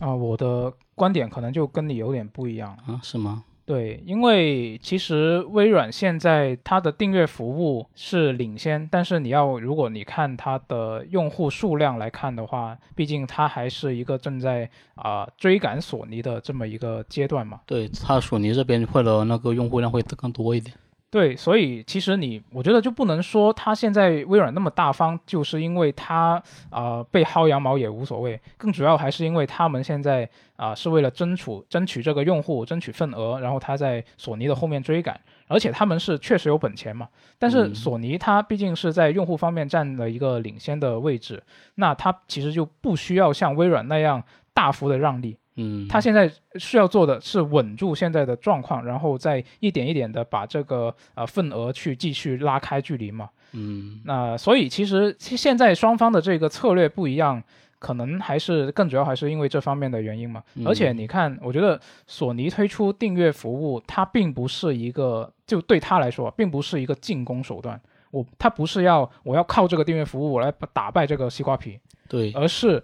啊，我的观点可能就跟你有点不一样。啊，是吗？对，因为其实微软现在它的订阅服务是领先，但是你要如果你看它的用户数量来看的话，毕竟它还是一个正在啊、追赶索尼的这么一个阶段嘛。对它索尼这边会的那个用户量会更多一点。对，所以其实你，我觉得就不能说他现在微软那么大方，就是因为他啊、被薅羊毛也无所谓，更主要还是因为他们现在啊、是为了争取争取这个用户，争取份额，然后他在索尼的后面追赶，而且他们是确实有本钱嘛。但是嗯。索尼它毕竟是在用户方面占了一个领先的位置，那它其实就不需要像微软那样大幅的让利，嗯，他现在需要做的是稳住现在的状况，然后再一点一点的把这个呃份额去继续拉开距离嘛。嗯那所以其实其现在双方的这个策略不一样，可能还是更主要还是因为这方面的原因嘛。嗯而且你看，我觉得索尼推出订阅服务，它并不是一个就对他来说，并不是一个进攻手段。我他不是要我要靠这个订阅服务我来打败这个西瓜皮，对，而是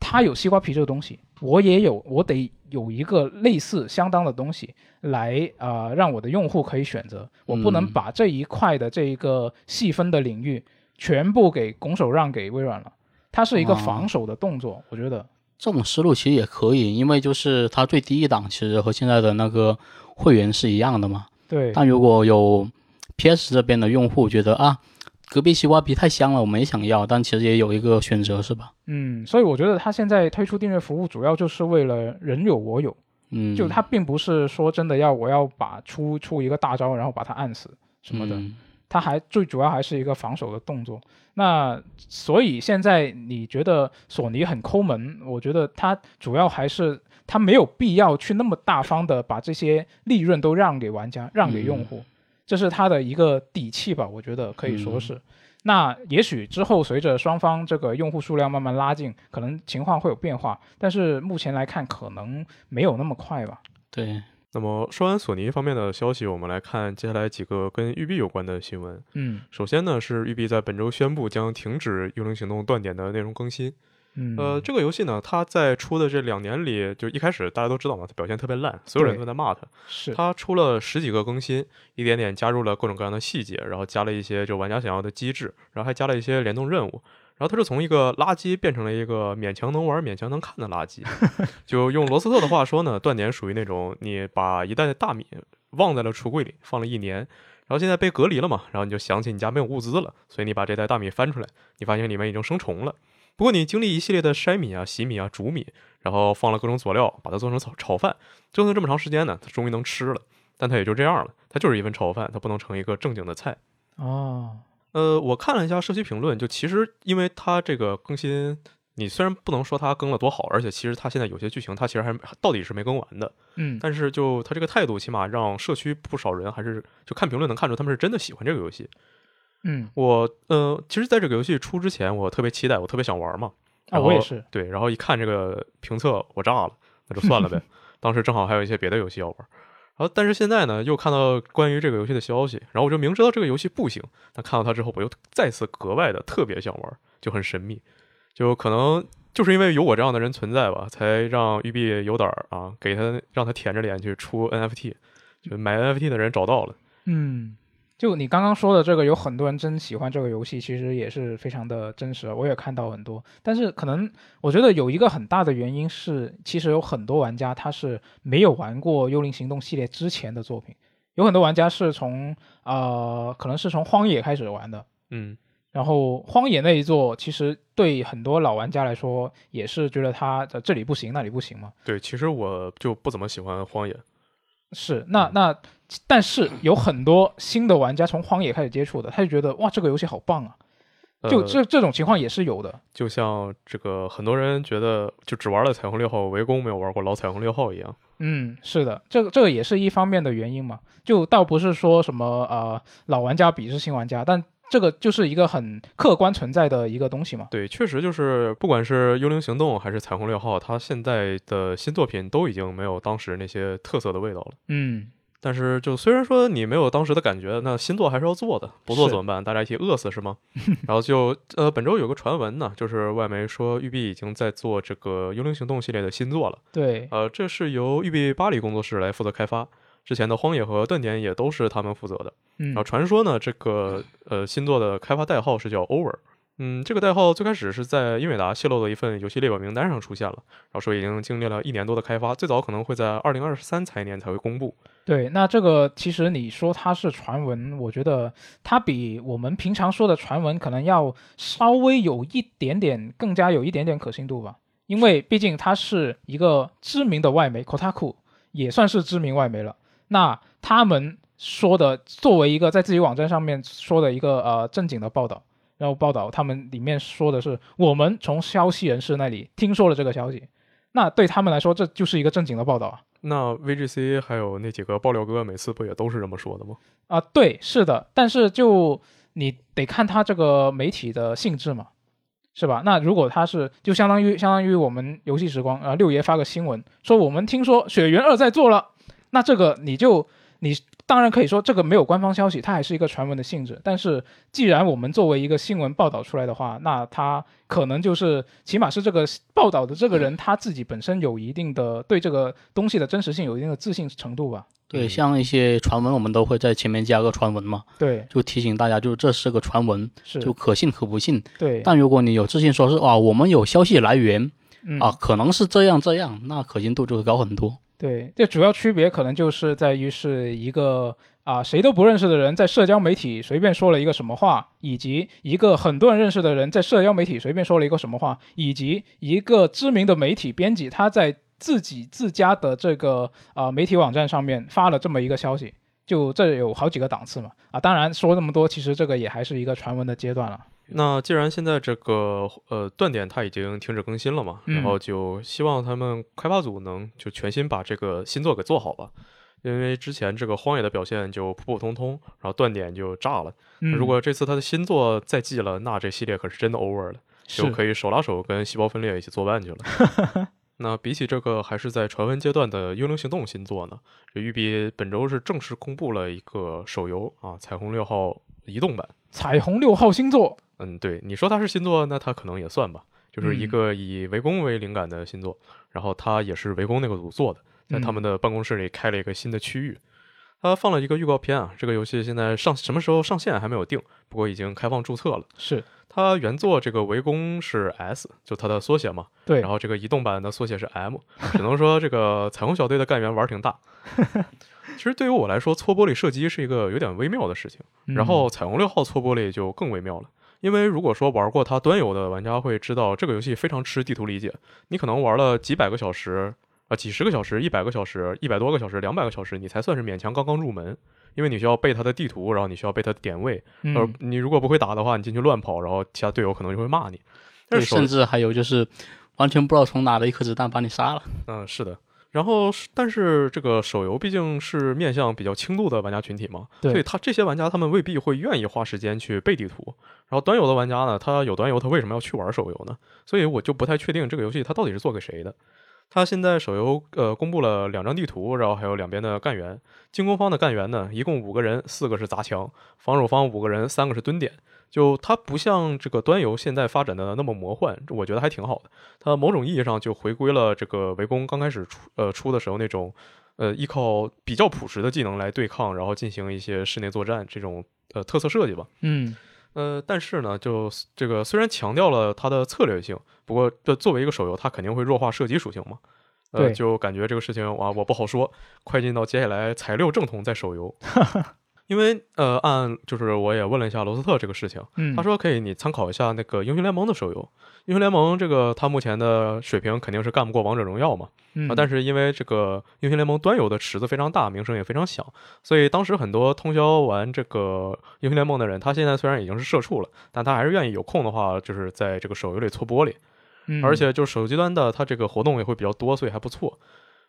他有西瓜皮这个东西，我也有，我得有一个类似相当的东西来呃让我的用户可以选择，我不能嗯。把这一块的这一个细分的领域全部给拱手让给微软了，它是一个哦防守的动作，我觉得，这种思路其实也可以，因为就是它最低一档其实和现在的那个会员是一样的嘛。对，但如果有 PS 这边的用户觉得啊，隔壁西瓜皮太香了，我们也想要，但其实也有一个选择是吧？嗯，所以我觉得它现在推出订阅服务，主要就是为了人有我有，嗯，就它并不是说真的要我要把出出一个大招，然后把它按死什么的，嗯。它还最主要还是一个防守的动作。那所以现在你觉得索尼很抠门，我觉得它主要还是它没有必要去那么大方的把这些利润都让给玩家，让给用户，这是它的一个底气吧，我觉得可以说是。那也许之后随着双方这个用户数量慢慢拉近，可能情况会有变化，但是目前来看可能没有那么快吧。对，那么说完索尼方面的消息，我们来看接下来几个跟育碧有关的新闻。嗯首先呢，是育碧在本周宣布将停止《幽灵行动》断点的内容更新。嗯，呃，这个游戏呢，它在出的这两年里，就一开始大家都知道嘛，它表现特别烂，所有人都在骂它。是它出了十几个更新，一点点加入了各种各样的细节，然后加了一些就玩家想要的机制，然后还加了一些联动任务。然后它是从一个垃圾变成了一个勉强能玩、勉强能看的垃圾。<laughs> 就用罗斯特的话说呢，断点属于那种你把一袋大米忘在了橱柜里放了一年，然后现在被隔离了嘛，然后你就想起你家没有物资了，所以你把这袋大米翻出来，你发现里面已经生虫了。不过你经历一系列的筛米啊、洗米啊、煮米，然后放了各种佐料，把它做成炒炒饭，折腾这么长时间呢，它终于能吃了。但它也就这样了，它就是一份炒饭，它不能成一个正经的菜。哦，呃，我看了一下社区评论，就其实因为它这个更新，你虽然不能说它更了多好，而且其实它现在有些剧情它其实还到底是没更完的，嗯，但是就它这个态度，起码让社区不少人还是就看评论能看出他们是真的喜欢这个游戏。嗯，我呃，其实在这个游戏出之前，我特别期待，我特别想玩嘛。啊，我也是，对，然后一看这个评测，我炸了，那就算了呗。<laughs> 当时正好还有一些别的游戏要玩，然后但是现在呢，又看到关于这个游戏的消息，然后我就明知道这个游戏不行，但看到它之后，我又再次格外的特别想玩，就很神秘，就可能就是因为有我这样的人存在吧，才让育碧有胆儿啊，给他让他舔着脸去出 NFT，就买 NFT 的人找到了。嗯，就你刚刚说的这个，有很多人真喜欢这个游戏，其实也是非常的真实，我也看到很多。但是可能我觉得有一个很大的原因是，其实有很多玩家他是没有玩过《幽灵行动》系列之前的作品，有很多玩家是从呃，可能是从荒野开始玩的。嗯，然后荒野那一座，其实对很多老玩家来说，也是觉得它呃这里不行，那里不行嘛。对，其实我就不怎么喜欢荒野。是，那那，但是有很多新的玩家从荒野开始接触的，他就觉得哇，这个游戏好棒啊！就呃这这种情况也是有的。就像这个很多人觉得就只玩了彩虹六号围攻，没有玩过老彩虹六号一样。嗯，是的，这个这个也是一方面的原因嘛。就倒不是说什么呃老玩家鄙视新玩家，但这个就是一个很客观存在的一个东西嘛。对，确实就是不管是幽灵行动还是彩虹六号，它现在的新作品都已经没有当时那些特色的味道了。嗯，但是就虽然说你没有当时的感觉，那新作还是要做的，不做怎么办？大家一起饿死是吗？<laughs> 然后就呃本周有个传闻呢，就是外媒说育碧已经在做这个幽灵行动系列的新作了。对，呃，这是由育碧巴黎工作室来负责开发，之前的荒野和断点也都是他们负责的。嗯然后传说呢，这个呃新作的开发代号是叫 Over。嗯，这个代号最开始是在英伟达泄露的一份游戏列表名单上出现了，然后说已经经历了一年多的开发，最早可能会在二零二三财年才会公布。对，那这个其实你说它是传闻，我觉得它比我们平常说的传闻可能要稍微有一点点更加有一点点可信度吧，因为毕竟它是一个知名的外媒，Kotaku 也算是知名外媒了。那他们说的作为一个在自己网站上面说的一个呃正经的报道，然后报道他们里面说的是我们从消息人士那里听说了这个消息。那对他们来说这就是一个正经的报道啊。那 VGC 还有那几个爆料哥每次不也都是这么说的吗？啊，对，是的，但是就你得看他这个媒体的性质嘛，是吧？那如果他是就相当于相当于我们游戏时光啊，六爷发个新闻说我们听说《雪原二》在做了，那这个你就你当然可以说这个没有官方消息，它还是一个传闻的性质。但是既然我们作为一个新闻报道出来的话，那它可能就是起码是这个报道的这个人他自己本身有一定的对这个东西的真实性有一定的自信程度吧。对，嗯像一些传闻，我们都会在前面加个传闻嘛，对，就提醒大家，就这是个传闻，是，就可信可不信。对，但如果你有自信说是啊，我们有消息来源嗯啊，可能是这样这样，那可信度就会高很多。对，这主要区别可能就是在于是一个啊谁都不认识的人在社交媒体随便说了一个什么话，以及一个很多人认识的人在社交媒体随便说了一个什么话，以及一个知名的媒体编辑他在自己自家的这个啊、媒体网站上面发了这么一个消息。就这有好几个档次嘛，啊，当然说那么多，其实这个也还是一个传闻的阶段了。那既然现在这个呃断点它已经停止更新了嘛，嗯然后就希望他们开发组能就全新把这个新作给做好吧。因为之前这个荒野的表现就普普通通，然后断点就炸了。嗯，如果这次他的新作再继了，那这系列可是真的 over 了，就可以手拉手跟细胞分裂一起作伴去了。<laughs> 那比起这个还是在传闻阶段的《幽灵行动》新作呢，这育碧本周是正式公布了一个手游啊，《彩虹六号》移动版。彩虹六号星座，嗯，对，你说它是星座，那它可能也算吧，就是一嗯个以围攻为灵感的星座，然后它也是围攻那个组做的，在他们的办公室里开了一个新的区域。它放了一个预告片啊，这个游戏现在上什么时候上线还没有定，不过已经开放注册了。是它原作这个围攻是 S，就它的缩写嘛，对，然后这个移动版的缩写是 M，只能说这个彩虹小队的干员玩儿挺大。<laughs> 其实对于我来说，搓玻璃射击是一个有点微妙的事情。嗯然后彩虹六号搓玻璃就更微妙了，因为如果说玩过它端游的玩家会知道，这个游戏非常吃地图理解。你可能玩了几百个小时，啊、几十个小时、一百个小时、一百多个小时、两百个小时，你才算是勉强刚刚入门，因为你需要背它的地图，然后你需要背它的点位。嗯呃，你如果不会打的话，你进去乱跑，然后其他队友可能就会骂你。但对，是甚至还有就是完全不知道从哪的一颗子弹把你杀了。嗯，是的。然后是，但是这个手游毕竟是面向比较轻度的玩家群体嘛，对所以他这些玩家他们未必会愿意花时间去背地图。然后端游的玩家呢，他有端游，他为什么要去玩手游呢？所以我就不太确定这个游戏它到底是做给谁的。它现在手游呃公布了两张地图，然后还有两边的干员。进攻方的干员呢，一共五个人，四个是砸墙；防守方五个人，三个是蹲点。就它不像这个端游现在发展的那么魔幻，我觉得还挺好的。它某种意义上就回归了这个围攻刚开始出呃出的时候那种，呃依靠比较朴实的技能来对抗，然后进行一些室内作战这种呃特色设计吧。嗯呃，但是呢，就这个虽然强调了它的策略性，不过这作为一个手游，它肯定会弱化射击属性嘛。呃，对就感觉这个事情哇，我不好说。快进到接下来材料正统在手游，<laughs> 因为呃，按就是我也问了一下罗斯特这个事情，嗯，他说可以你参考一下那个英雄联盟的手游，英雄联盟这个它目前的水平肯定是干不过王者荣耀嘛。嗯啊，但是因为这个英雄联盟端游的池子非常大，名声也非常响，所以当时很多通宵玩这个英雄联盟的人，他现在虽然已经是社畜了，但他还是愿意有空的话，就是在这个手游里搓玻璃，嗯而且就是手机端的它这个活动也会比较多，所以还不错。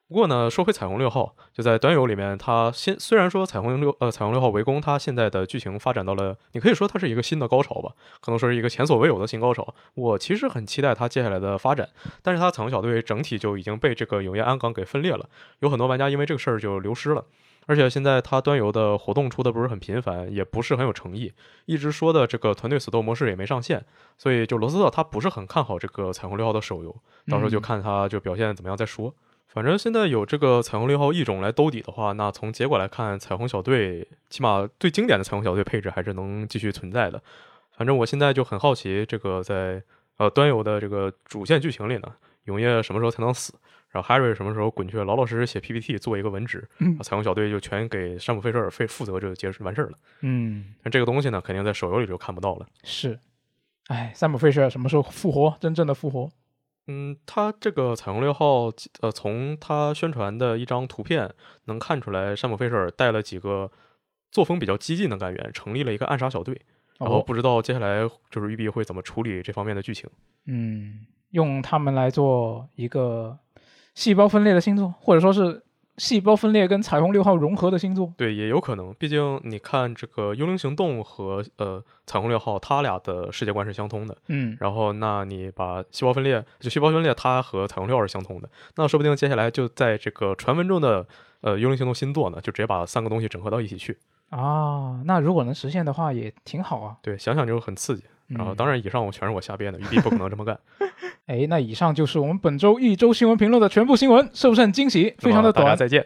不过呢，说回彩虹六号，就在端游里面，它现虽然说彩虹六呃彩虹六号围攻，它现在的剧情发展到了，你可以说它是一个新的高潮吧，可能说是一个前所未有的新高潮。我其实很期待它接下来的发展，但是它彩虹小队整体就已经被这个永夜安港给分裂了，有很多玩家因为这个事儿就流失了。而且现在它端游的活动出的不是很频繁，也不是很有诚意，一直说的这个团队死斗模式也没上线，所以就罗斯特他不是很看好这个彩虹六号的手游，到时候就嗯看他就表现怎么样再说。反正现在有这个彩虹六号异种来兜底的话，那从结果来看，彩虹小队起码最经典的彩虹小队配置还是能继续存在的。反正我现在就很好奇，这个在呃端游的这个主线剧情里呢，永夜什么时候才能死？然后 Harry 什么时候滚去老老实实写 PPT 做一个文职？嗯彩虹小队就全给山姆费舍尔费负责就结束完事儿了。嗯但这个东西呢，肯定在手游里就看不到了。是，哎，山姆费舍尔什么时候复活？真正的复活？嗯，他这个彩虹六号，呃，从他宣传的一张图片能看出来，山姆费舍尔带了几个作风比较激进的干员，成立了一个暗杀小队。然后哦，不知道接下来就是育碧会怎么处理这方面的剧情。嗯，用他们来做一个细胞分裂的星座，或者说是细胞分裂跟彩虹六号融合的星座。对，也有可能。毕竟你看这个幽灵行动和呃彩虹六号，它俩的世界观是相通的。嗯，然后，那你把细胞分裂，就细胞分裂，它和彩虹六号是相通的。那说不定接下来就在这个传闻中的呃幽灵行动星座呢，就直接把三个东西整合到一起去。啊，那如果能实现的话，也挺好啊。对，想想就很刺激。然后，嗯当然，以上我全是我瞎编的，玉帝不可能这么干，<laughs> 哎，那以上就是我们本周一周新闻评论的全部新闻，是不是很惊喜？非常的短再见。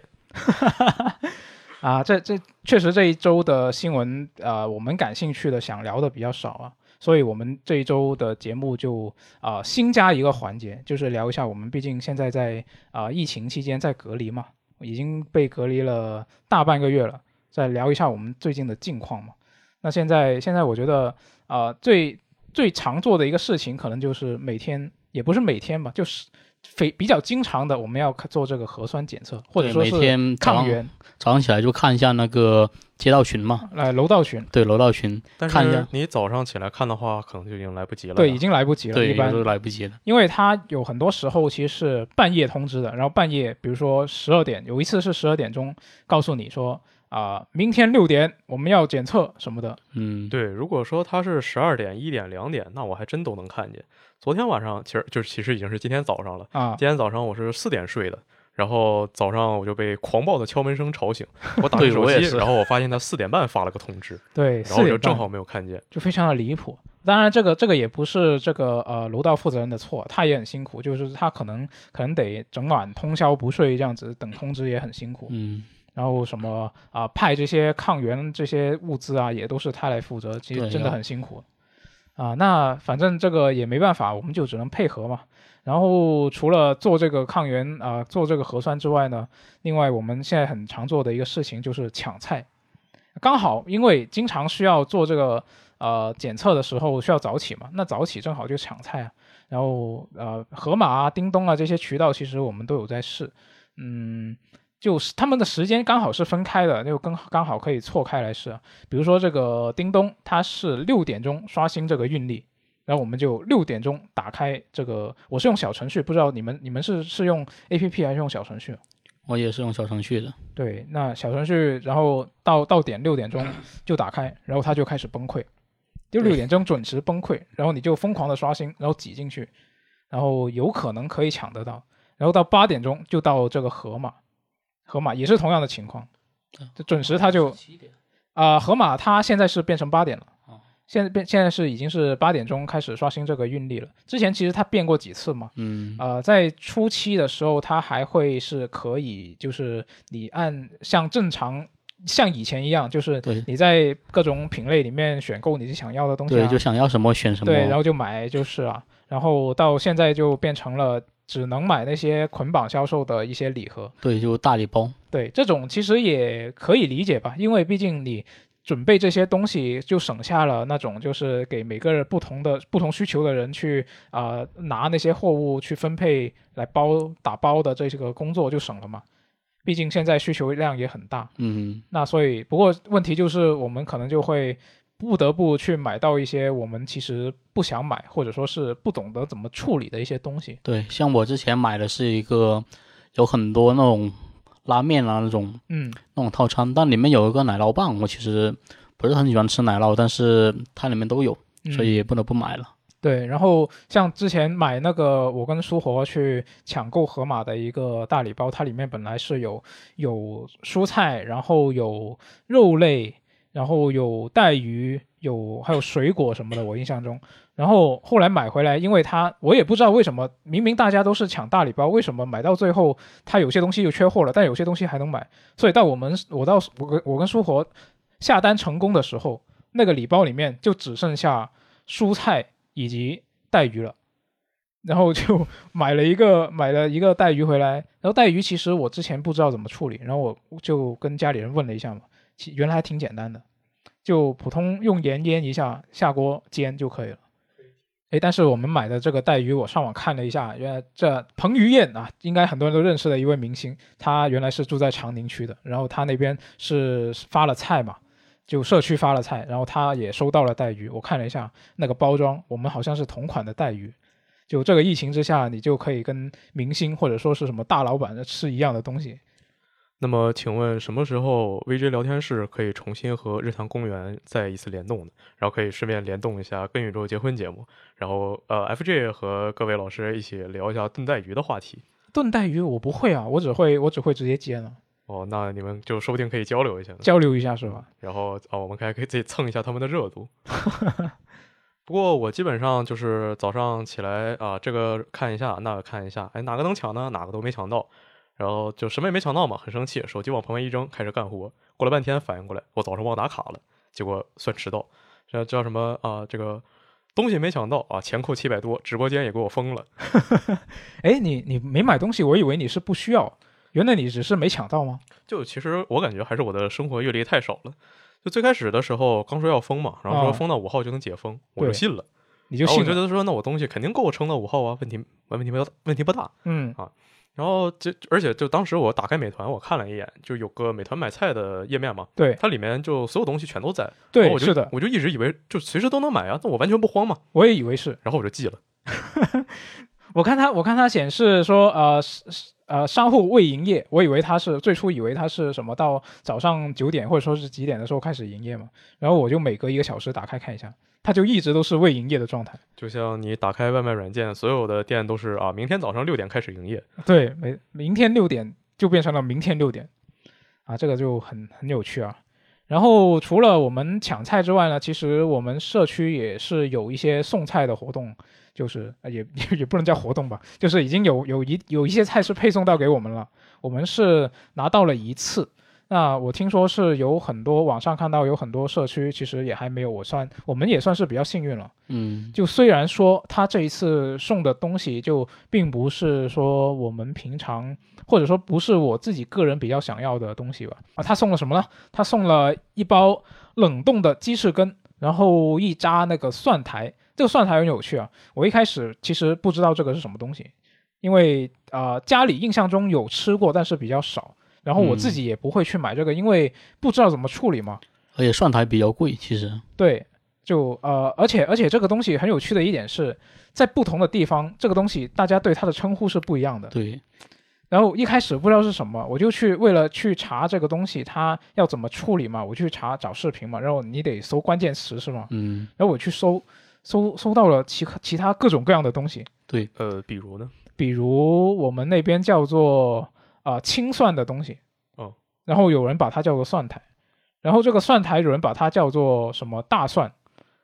<laughs> 啊。这这确实这一周的新闻，呃，我们感兴趣的想聊的比较少啊，所以我们这一周的节目就啊、新加一个环节，就是聊一下我们毕竟现在在啊、疫情期间在隔离嘛，已经被隔离了大半个月了，再聊一下我们最近的近况嘛。那现在现在我觉得啊、最最常做的一个事情，可能就是每天也不是每天吧，就是非比较经常的，我们要做这个核酸检测，或者说是天抗原，早上起来就看一下那个街道群嘛，来楼道群，对楼道群，但看一下是你早上起来看的话，可能就已经来不及了。对，已经来不及了，对，一般都来不及了。因为它有很多时候其实是半夜通知的，然后半夜，比如说十二点，有一次是十二点钟告诉你说啊、明天六点我们要检测什么的，嗯，对，如果说它是十二点、一点、两点，那我还真都能看见。昨天晚上其实就是其实已经是今天早上了。啊，今天早上我是四点睡的，然后早上我就被狂暴的敲门声吵醒。我打开手机，然后我发现他四点半发了个通知，对，然后我就正好没有看见。就非常的离谱。当然，这个这个也不是这个呃楼道负责人的错，他也很辛苦，就是他可能可能得整晚通宵不睡这样子等通知也很辛苦。嗯，然后什么啊、派这些抗原这些物资啊，也都是他来负责，其实真的很辛苦啊。那反正这个也没办法，我们就只能配合嘛。然后除了做这个抗原啊、做这个核酸之外呢，另外我们现在很常做的一个事情就是抢菜。刚好因为经常需要做这个呃检测的时候需要早起嘛，那早起正好就抢菜啊。然后呃，盒马啊、叮咚啊这些渠道，其实我们都有在试，嗯，就是他们的时间刚好是分开的，就刚刚好可以错开来试啊。比如说这个叮咚，它是六点钟刷新这个运力，然后我们就六点钟打开这个，我是用小程序，不知道你们你们是是用 A P P 还是用小程序？我也是用小程序的。对，那小程序，然后到到点六点钟 <laughs> 就打开，然后它就开始崩溃，就六点钟准时崩溃，然后你就疯狂的刷新，然后挤进去，然后有可能可以抢得到，然后到八点钟就到这个河马，河马也是同样的情况，就准时它就。啊、河马它现在是变成八点了哦，现在变现在是已经是八点钟开始刷新这个运力了，之前其实它变过几次嘛，嗯，呃，在初期的时候，它还会是可以，就是你按像正常像以前一样，就是你在各种品类里面选购你想要的东西、啊，对，就想要什么选什么。对，然后就买就是啊，然后到现在就变成了只能买那些捆绑销售的一些礼盒。对，就大礼包。对，这种其实也可以理解吧，因为毕竟你准备这些东西，就省下了那种就是给每个人不同的不同需求的人去啊、呃拿那些货物去分配来包打包的这个工作就省了嘛。毕竟现在需求量也很大，嗯，那所以不过问题就是我们可能就会不得不去买到一些我们其实不想买或者说是不懂得怎么处理的一些东西。对，像我之前买的是一个有很多那种拉面啊那种嗯，那种套餐，但里面有一个奶酪棒，我其实不是很喜欢吃奶酪，但是它里面都有，嗯所以也不得不买了。对，然后像之前买那个，我跟苏活去抢购盒马的一个大礼包，它里面本来是有有蔬菜，然后有肉类，然后有带鱼，有还有水果什么的，我印象中。然后后来买回来，因为它我也不知道为什么，明明大家都是抢大礼包，为什么买到最后它有些东西又缺货了，但有些东西还能买。所以到我们我到我跟我跟苏活下单成功的时候，那个礼包里面就只剩下蔬菜以及带鱼了，然后就 <laughs> 买了一个买了一个带鱼回来，然后带鱼其实我之前不知道怎么处理，然后我就跟家里人问了一下嘛，其原来还挺简单的，就普通用盐腌一下，下锅煎就可以了。诶，但是我们买的这个带鱼，我上网看了一下，原来这彭于晏啊，应该很多人都认识的一位明星，他原来是住在长宁区的，然后他那边是发了菜嘛，就社区发了菜，然后他也收到了带鱼，我看了一下那个包装，我们好像是同款的带鱼，就这个疫情之下，你就可以跟明星或者说是什么大老板吃一样的东西。那么，请问什么时候 VJ 聊天室可以重新和日坛公园再一次联动呢？然后可以顺便联动一下《跟宇宙结婚》节目，然后呃，FJ 和各位老师一起聊一下炖带鱼的话题。炖带鱼我不会啊，我只会我只会直接接呢。哦，那你们就说不定可以交流一下呢。交流一下是吧？然后啊，我们还可以自己蹭一下他们的热度。<laughs> 不过我基本上就是早上起来啊，这个看一下，那个看一下，哎，哪个能抢呢？哪个都没抢到。然后就什么也没抢到嘛，很生气，手机往旁边一扔，开始干活。过了半天反应过来，我早上忘打卡了，结果算迟到。这叫什么啊？这个东西没抢到啊，钱扣七百多，直播间也给我封了。<laughs> 哎，你你没买东西，我以为你是不需要，原来你只是没抢到吗？就其实我感觉还是我的生活阅历太少了。就最开始的时候刚说要封嘛，然后说封到五号就能解封，我就信了。你就信？我觉得说那我东西肯定够我撑到五号啊，问题问题不问题不大。嗯啊。然后就而且就当时我打开美团，我看了一眼，就有个美团买菜的页面嘛，对，它里面就所有东西全都在，对，是的，我就一直以为就随时都能买啊，那我完全不慌嘛，我也以为是，然后我就记了，<laughs> 我看它我看它显示说呃呃商户未营业，我以为它是最初以为它是什么到早上九点或者说是几点的时候开始营业嘛，然后我就每隔一个小时打开看一下。它就一直都是未营业的状态，就像你打开外卖软件，所有的店都是啊，明天早上六点开始营业。对，每明天六点就变成了明天六点，啊，这个就很很有趣啊。然后除了我们抢菜之外呢，其实我们社区也是有一些送菜的活动，就是也也 <laughs> 也不能叫活动吧，就是已经有有一有一些菜是配送到给我们了，我们是拿到了一次。那我听说是有很多网上看到有很多社区，其实也还没有我算，我们也算是比较幸运了。嗯，就虽然说他这一次送的东西就并不是说我们平常或者说不是我自己个人比较想要的东西吧。啊，他送了什么呢？他送了一包冷冻的鸡翅根，然后一扎那个蒜苔。这个蒜苔很有趣啊，我一开始其实不知道这个是什么东西，因为啊家里印象中有吃过，但是比较少。然后我自己也不会去买这个，因为不知道怎么处理嘛。而且蒜苔比较贵，其实。对，就呃，而且而且这个东西很有趣的一点是，在不同的地方，这个东西大家对它的称呼是不一样的。对。然后一开始不知道是什么，我就去为了去查这个东西它要怎么处理嘛，我去查找视频嘛，然后你得搜关键词是吗？嗯。然后我去搜，搜搜到了其其他各种各样的东西。对，呃，比如呢？比如我们那边叫做。啊，青蒜的东西，哦，然后有人把它叫做蒜苔，然后这个蒜苔有人把它叫做什么大蒜，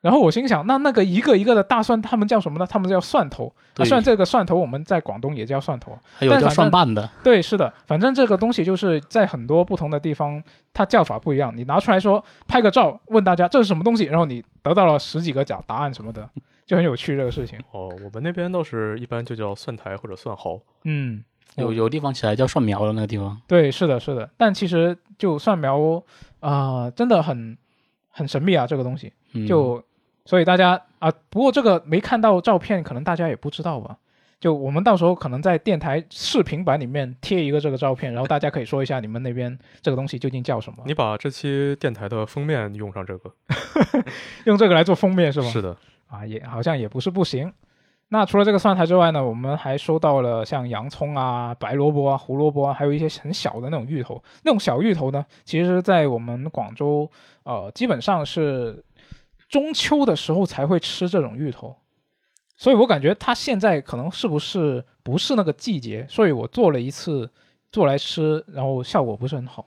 然后我心想，那那个一个一个的大蒜，他们叫什么呢？他们叫蒜头。虽然这个蒜头我们在广东也叫蒜头，还有叫蒜瓣的。对，是的，反正这个东西就是在很多不同的地方，它叫法不一样。你拿出来说，拍个照，问大家这是什么东西，然后你得到了十几个假答案什么的，就很有趣这个事情。哦，我们那边倒是一般就叫蒜苔或者蒜毫。嗯。有有地方起来叫蒜苗的那个地方，对，是的，是的。但其实就蒜苗啊，真的很很神秘啊，这个东西。就所以大家啊，不过这个没看到照片，可能大家也不知道吧。就我们到时候可能在电台视频版里面贴一个这个照片，<laughs> 然后大家可以说一下你们那边这个东西究竟叫什么。你把这期电台的封面用上这个，<laughs> 用这个来做封面是吗？是的。啊，也好像也不是不行。那除了这个蒜苔之外呢，我们还收到了像洋葱啊、白萝卜啊、胡萝卜啊，还有一些很小的那种芋头。那种小芋头呢，其实，在我们广州，呃，基本上是中秋的时候才会吃这种芋头。所以我感觉它现在可能是不是不是那个季节，所以我做了一次做来吃，然后效果不是很好，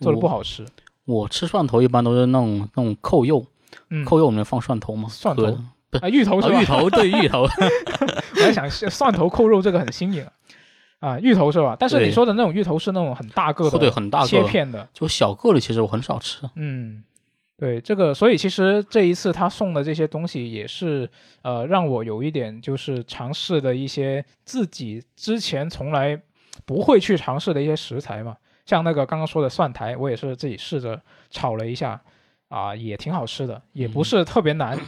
做的不好吃。我吃蒜头一般都是那种那种扣肉，扣肉里面放蒜头嘛，蒜头。啊，芋头是吧？芋头对芋头，<laughs> 我在想蒜头扣肉这个很新颖啊，芋头是吧？但是你说的那种芋头是那种很大个的，对，很大个切片的，就小个的，其实我很少吃。嗯，对，这个，所以其实这一次他送的这些东西也是呃，让我有一点就是尝试的一些自己之前从来不会去尝试的一些食材嘛，像那个刚刚说的蒜苔，我也是自己试着炒了一下，啊，也挺好吃的，也不是特别难。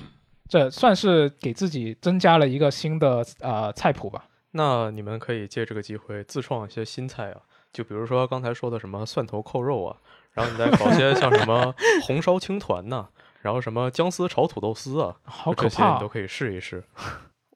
这算是给自己增加了一个新的呃菜谱吧。那你们可以借这个机会自创一些新菜啊，就比如说刚才说的什么蒜头扣肉啊，然后你再搞些像什么 <laughs> 红烧青团呐，然后什么姜丝炒土豆丝啊，好可怕，你都可以试一试。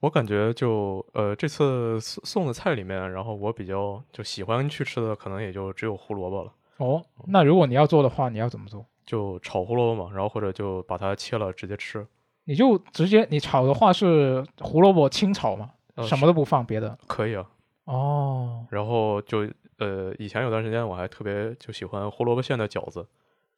我感觉就呃这次送送的菜里面，然后我比较就喜欢去吃的，可能也就只有胡萝卜了。哦，那如果你要做的话，你要怎么做？就炒胡萝卜嘛，然后或者就把它切了直接吃。你就直接你炒的话是胡萝卜清炒嘛？呃什么都不放别的？可以啊。哦然后就呃以前有段时间我还特别就喜欢胡萝卜馅的饺子，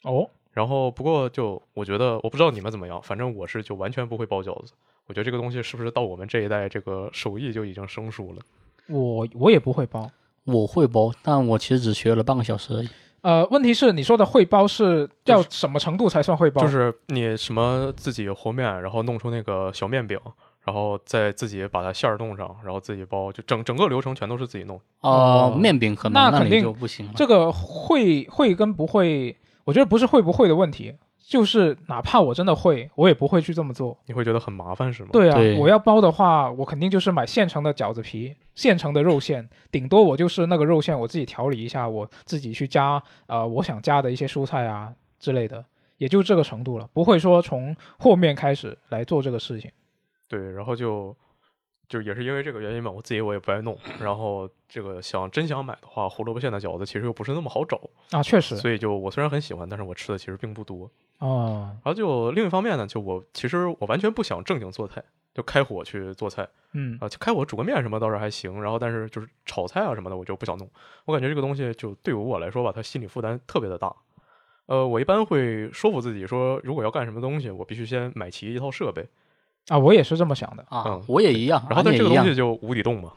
哦，然后不过就我觉得我不知道你们怎么样，反正我是就完全不会包饺子。我觉得这个东西是不是到我们这一代这个手艺就已经生疏了？我我也不会包。我会包，但我其实只学了半个小时而已。呃，问题是你说的会包是要什么程度才算会包？就是你什么自己和面，然后弄出那个小面饼，然后再自己把它馅儿弄上，然后自己包，就整整个流程全都是自己弄。哦、哦面饼可能那肯定就不行了。这个会会跟不会，我觉得不是会不会的问题，就是哪怕我真的会，我也不会去这么做。你会觉得很麻烦是吗？对啊，对我要包的话，我肯定就是买现成的饺子皮，现成的肉馅，顶多我就是那个肉馅我自己调理一下，我自己去加呃我想加的一些蔬菜啊之类的，也就这个程度了，不会说从和面开始来做这个事情。对，然后就就也是因为这个原因嘛，我自己我也不爱弄，然后这个想真想买的话，胡萝卜馅的饺子其实又不是那么好找，啊，确实所以就我虽然很喜欢，但是我吃的其实并不多。哦，然后就另一方面呢，就我其实我完全不想正经做菜，就开火去做菜嗯啊，就开火煮个面什么倒是还行，然后但是就是炒菜啊什么的我就不想弄，我感觉这个东西就对于我来说吧，它心理负担特别的大。呃，我一般会说服自己说，如果要干什么东西，我必须先买齐一套设备，啊，我也是这么想的。啊，嗯我也一样，然后但这个东西。就无底洞嘛。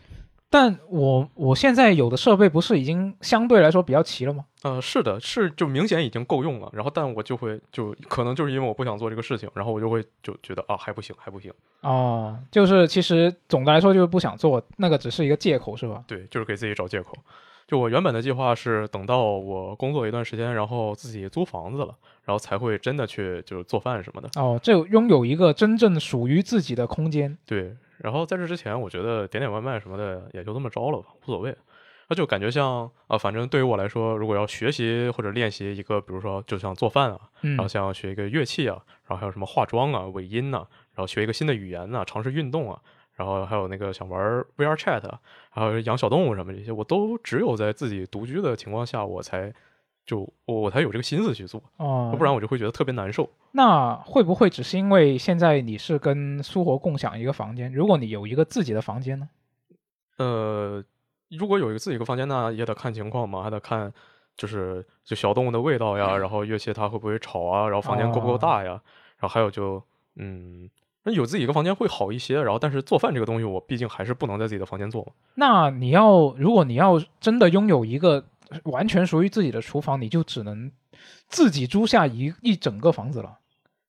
但我我现在有的设备不是已经相对来说比较齐了吗？呃，是的，是就明显已经够用了，然后但我就会就可能就是因为我不想做这个事情，然后我就会就觉得啊还不行还不行，哦，就是其实总的来说就是不想做，那个只是一个借口是吧？对，就是给自己找借口。就我原本的计划是等到我工作一段时间，然后自己租房子了，然后才会真的去就是做饭什么的。哦，这拥有一个真正属于自己的空间。对，然后在这之前，我觉得点点外卖什么的也就这么着了吧，无所谓。那就感觉像啊、反正对于我来说，如果要学习或者练习一个，比如说就像做饭啊，嗯然后像学一个乐器啊，然后还有什么化妆啊、尾音呐、然后学一个新的语言呐、尝试运动啊，然后还有那个想玩 VR Chat，啊还有养小动物什么这些，我都只有在自己独居的情况下，我才就我我才有这个心思去做，哦，不然我就会觉得特别难受。那会不会只是因为现在你是跟苏活共享一个房间？如果你有一个自己的房间呢？呃，如果有一个自己一个房间那，也得看情况嘛，还得看就是就小动物的味道呀，然后乐器它会不会吵啊，然后房间够不够大呀，然后还有就嗯，那有自己一个房间会好一些，然后但是做饭这个东西，我毕竟还是不能在自己的房间做嘛。那你要如果你要真的拥有一个完全属于自己的厨房，你就只能自己租下一一整个房子了。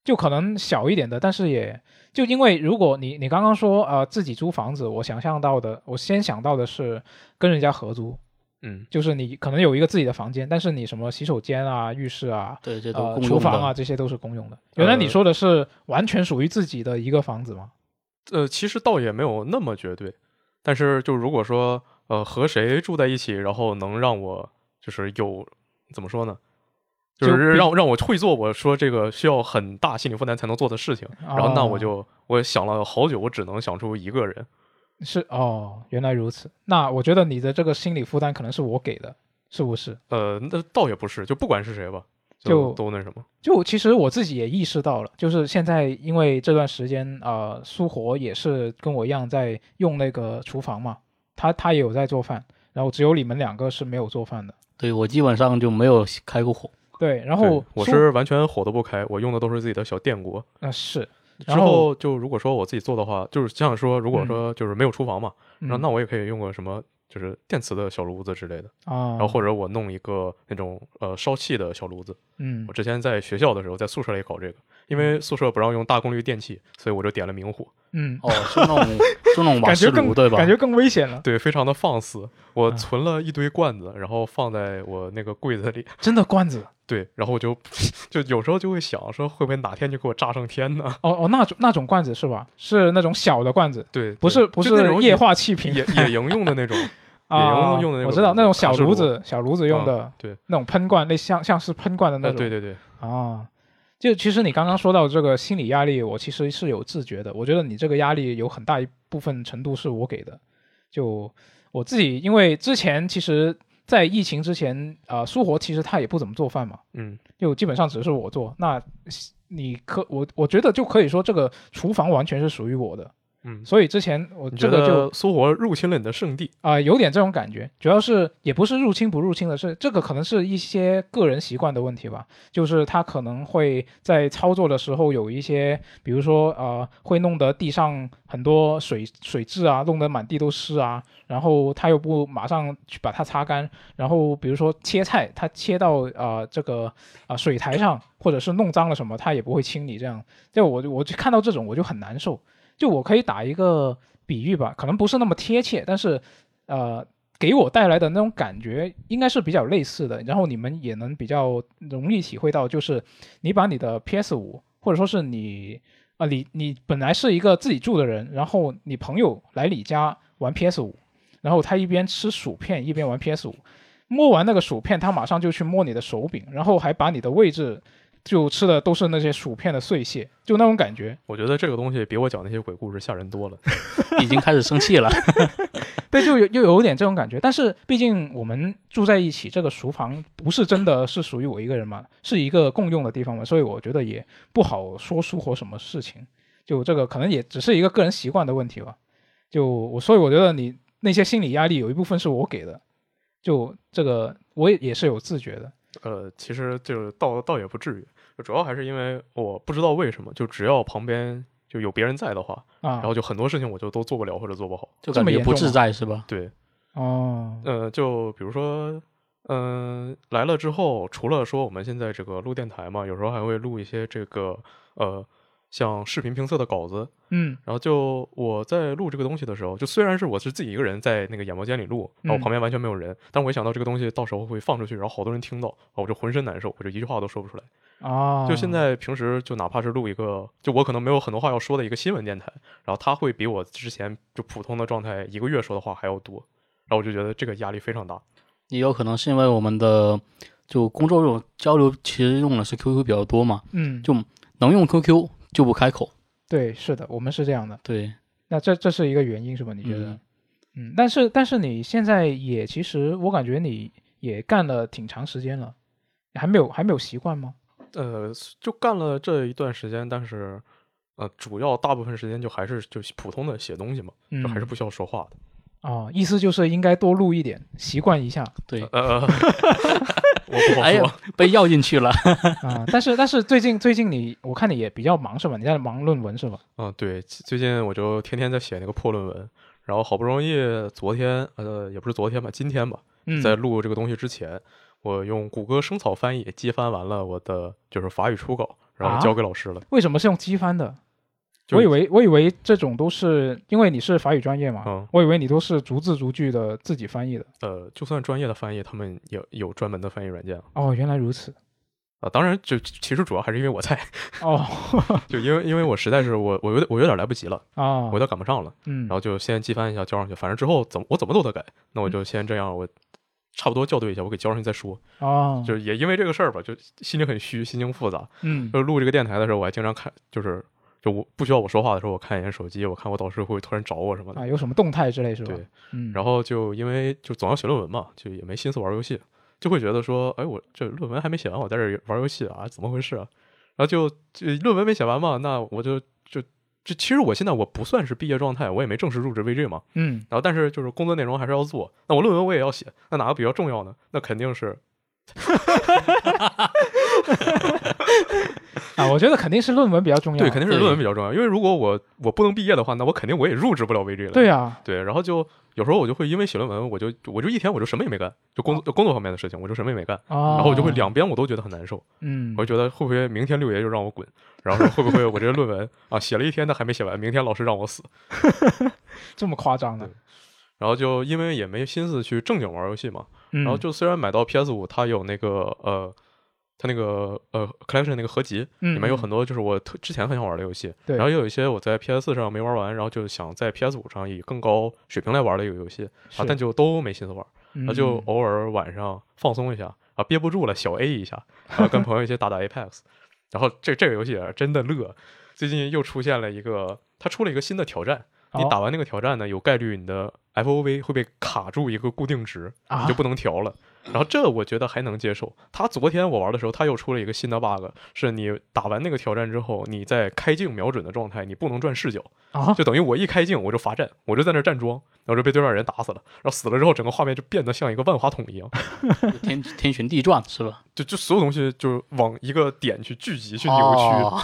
就可能小一点的，但是也就因为如果你你刚刚说呃自己租房子，我想象到的，我先想到的是跟人家合租，嗯，就是你可能有一个自己的房间，但是你什么洗手间啊、浴室啊、对，这都。厨房啊，这些都是公用的。原来你呃说的是完全属于自己的一个房子吗？呃，其实倒也没有那么绝对，但是就如果说呃和谁住在一起，然后能让我就是有怎么说呢？就就是让让我会做我说这个需要很大心理负担才能做的事情，然后那我哦就我想了好久，我只能想出一个人。是哦，原来如此。那我觉得你的这个心理负担可能是我给的，是不是？呃，那倒也不是，就不管是谁吧，就都那什么。就其实我自己也意识到了，就是现在因为这段时间，呃，苏活也是跟我一样在用那个厨房嘛，他他也有在做饭，然后只有你们两个是没有做饭的。对我基本上就没有开过火。对，然后我是完全火都不开，我用的都是自己的小电锅。呃是，之然后后就如果说我自己做的话，就是像说如果说就是没有厨房嘛，嗯然后那我也可以用个什么就是电磁的小炉子之类的，啊，然后或者我弄一个那种呃烧气的小炉子。嗯我之前在学校的时候，在宿舍里搞这个，因为宿舍不让用大功率电器，所以我就点了明火。嗯，哦，是那种是那种瓦感觉更斯炉对吧？感觉更危险了，对，非常的放肆。我啊存了一堆罐子，然后放在我那个柜子里。真的罐子。对，然后我就 <laughs> 就有时候就会想说，会不会哪天就给我炸上天呢？哦哦，那种那种罐子是吧？是那种小的罐子，对，不是不是那种液化气瓶野 <laughs> 野营用的那种。野营，用的那种我知道那种小炉炉子，小炉子用的，对，那种喷罐，那像像是喷罐的那呃，种，对对对，啊，就其实你刚刚说到这个心理压力，我其实是有自觉的。我觉得你这个压力有很大一部分程度是我给的。就我自己，因为之前其实，在疫情之前，啊、苏活其实他也不怎么做饭嘛，嗯就基本上只是我做。那你可我我觉得就可以说这个厨房完全是属于我的。嗯，所以之前我觉这个就得苏活入侵了你的圣地？啊、有点这种感觉，主要是也不是入侵不入侵的是，这个可能是一些个人习惯的问题吧。就是他可能会在操作的时候有一些，比如说呃，会弄得地上很多水水渍啊，弄得满地都湿啊，然后他又不马上去把它擦干，然后比如说切菜，他切到呃这个啊、水台上，或者是弄脏了什么，他也不会清理，这样就我我就看到这种我就很难受。就我可以打一个比喻吧，可能不是那么贴切，但是呃，给我带来的那种感觉应该是比较类似的。然后你们也能比较容易体会到，就是你把你的 PS 五，或者说是你啊、你你本来是一个自己住的人，然后你朋友来你家玩 PS 五，然后他一边吃薯片一边玩 PS 五，摸完那个薯片，他马上就去摸你的手柄，然后还把你的位置。就吃的都是那些薯片的碎屑，就那种感觉。我觉得这个东西比我讲那些鬼故事吓人多了。已经开始生气了。<laughs> 对，就有又有点这种感觉。但是毕竟我们住在一起，这个厨房不是真的是属于我一个人嘛，是一个共用的地方嘛，所以我觉得也不好说疏活什么事情。就这个可能也只是一个个人习惯的问题吧。就我，所以我觉得你那些心理压力有一部分是我给的，就这个我也也是有自觉的。呃，其实就倒倒也不至于，就主要还是因为我不知道为什么，就只要旁边就有别人在的话，啊然后就很多事情我就都做不了或者做不好。这就感觉不自么严重吗在是吧？对，哦，呃，就比如说，嗯、来了之后，除了说我们现在这个录电台嘛，有时候还会录一些这个呃，像视频评测的稿子。嗯然后就我在录这个东西的时候，就虽然是我是自己一个人在那个演播间里录，然后嗯旁边完全没有人，但我一想到这个东西到时候会放出去，然后好多人听到，我就浑身难受，我就一句话都说不出来。啊，就现在平时就哪怕是录一个，就我可能没有很多话要说的一个新闻电台，然后他会比我之前就普通的状态一个月说的话还要多，然后我就觉得这个压力非常大。也有可能是因为我们的就工作用交流其实用的是 QQ 比较多嘛，嗯，就能用 QQ 就不开口。对，是的，我们是这样的。对，那这这是一个原因是吧？你觉得？嗯嗯，但是但是你现在也其实我感觉你也干了挺长时间了，还没有还没有习惯吗？呃，就干了这一段时间，但是呃，主要大部分时间就还是就普通的写东西嘛，嗯，就还是不需要说话的。哦，意思就是应该多录一点，习惯一下对，呃，<laughs> 我不好说。被要进去了。<laughs> 啊。但是但是最近最近你我看你也比较忙是吧？你在忙论文是吧？嗯，对，最近我就天天在写那个破论文，然后好不容易昨天，呃，也不是昨天吧，今天吧，嗯，在录这个东西之前，我用谷歌生草翻译机翻完了我的就是法语初稿，然后啊交给老师了。为什么是用机翻的？就我以为我以为这种都是因为你是法语专业嘛，嗯我以为你都是逐字逐句的自己翻译的。呃，就算专业的翻译，他们也有专门的翻译软件哦，原来如此。啊。当然，就其实主要还是因为我在，哦 <laughs> 就因为因为我实在是我我有点我有点来不及了，啊，我有点赶不上了，嗯然后就先机翻一下交上去，反正之后怎么我怎么都得改，那我就先这样，我差不多校对一下，我给交上去再说。哦，就也因为这个事儿吧，就心里很虚，心情复杂。嗯就录这个电台的时候，我还经常看，就是就我不需要我说话的时候，我看一眼手机，我看我导师会突然找我什么的。啊，有什么动态之类是吧？对，嗯，然后就因为就总要写论文嘛，就也没心思玩游戏，就会觉得说，哎，我这论文还没写完，我在这玩游戏啊，怎么回事啊？然后就就论文没写完嘛，那我就就就其实我现在我不算是毕业状态，我也没正式入职 VG 嘛，嗯然后但是就是工作内容还是要做，那我论文我也要写，那哪个比较重要呢？那肯定是 <laughs> <laughs> 啊，我觉得肯定是论文比较重要。对，肯定是论文比较重要，因为如果我我不能毕业的话，那我肯定我也入职不了 VG 了。对啊，对，然后就有时候我就会因为写论文，我就我就一天我就什么也没干，就工作、工作方面的事情，我就什么也没干，啊，然后我就会两边我都觉得很难受，嗯。我就觉得会不会明天六爷就让我滚，然后说会不会我这个论文啊写了一天的还没写完，明天老师让我死，<laughs> 这么夸张的，然后就因为也没心思去正经玩游戏嘛，然然后就虽然买到 PS 五，它有那个呃。它那个呃 collection 那个合集里里面有很多就是我特之前很想玩的游戏，然后也有一些我在 PS 上没玩完，然后就想在 PS 五上以更高水平来玩的一个游戏啊，但就都没心思玩。嗯就偶尔晚上放松一下啊，憋不住了小 A 一下，然后跟朋友一起打打 <laughs> Apex，然后这这个游戏啊真的乐，最近又出现了一个，它出了一个新的挑战，你哦打完那个挑战呢，有概率你的 FOV 会被卡住一个固定值，啊你就不能调了。然后这我觉得还能接受。他昨天我玩的时候，他又出了一个新的 bug，是你打完那个挑战之后，你在开镜瞄准的状态，你不能转视角，啊，就等于我一开镜我就罚站，我就在那站桩，然后就被对面人打死了。然后死了之后，整个画面就变得像一个万花筒一样，<laughs> 天天旋地转是吧？就就所有东西就往一个点去聚集去扭曲。哦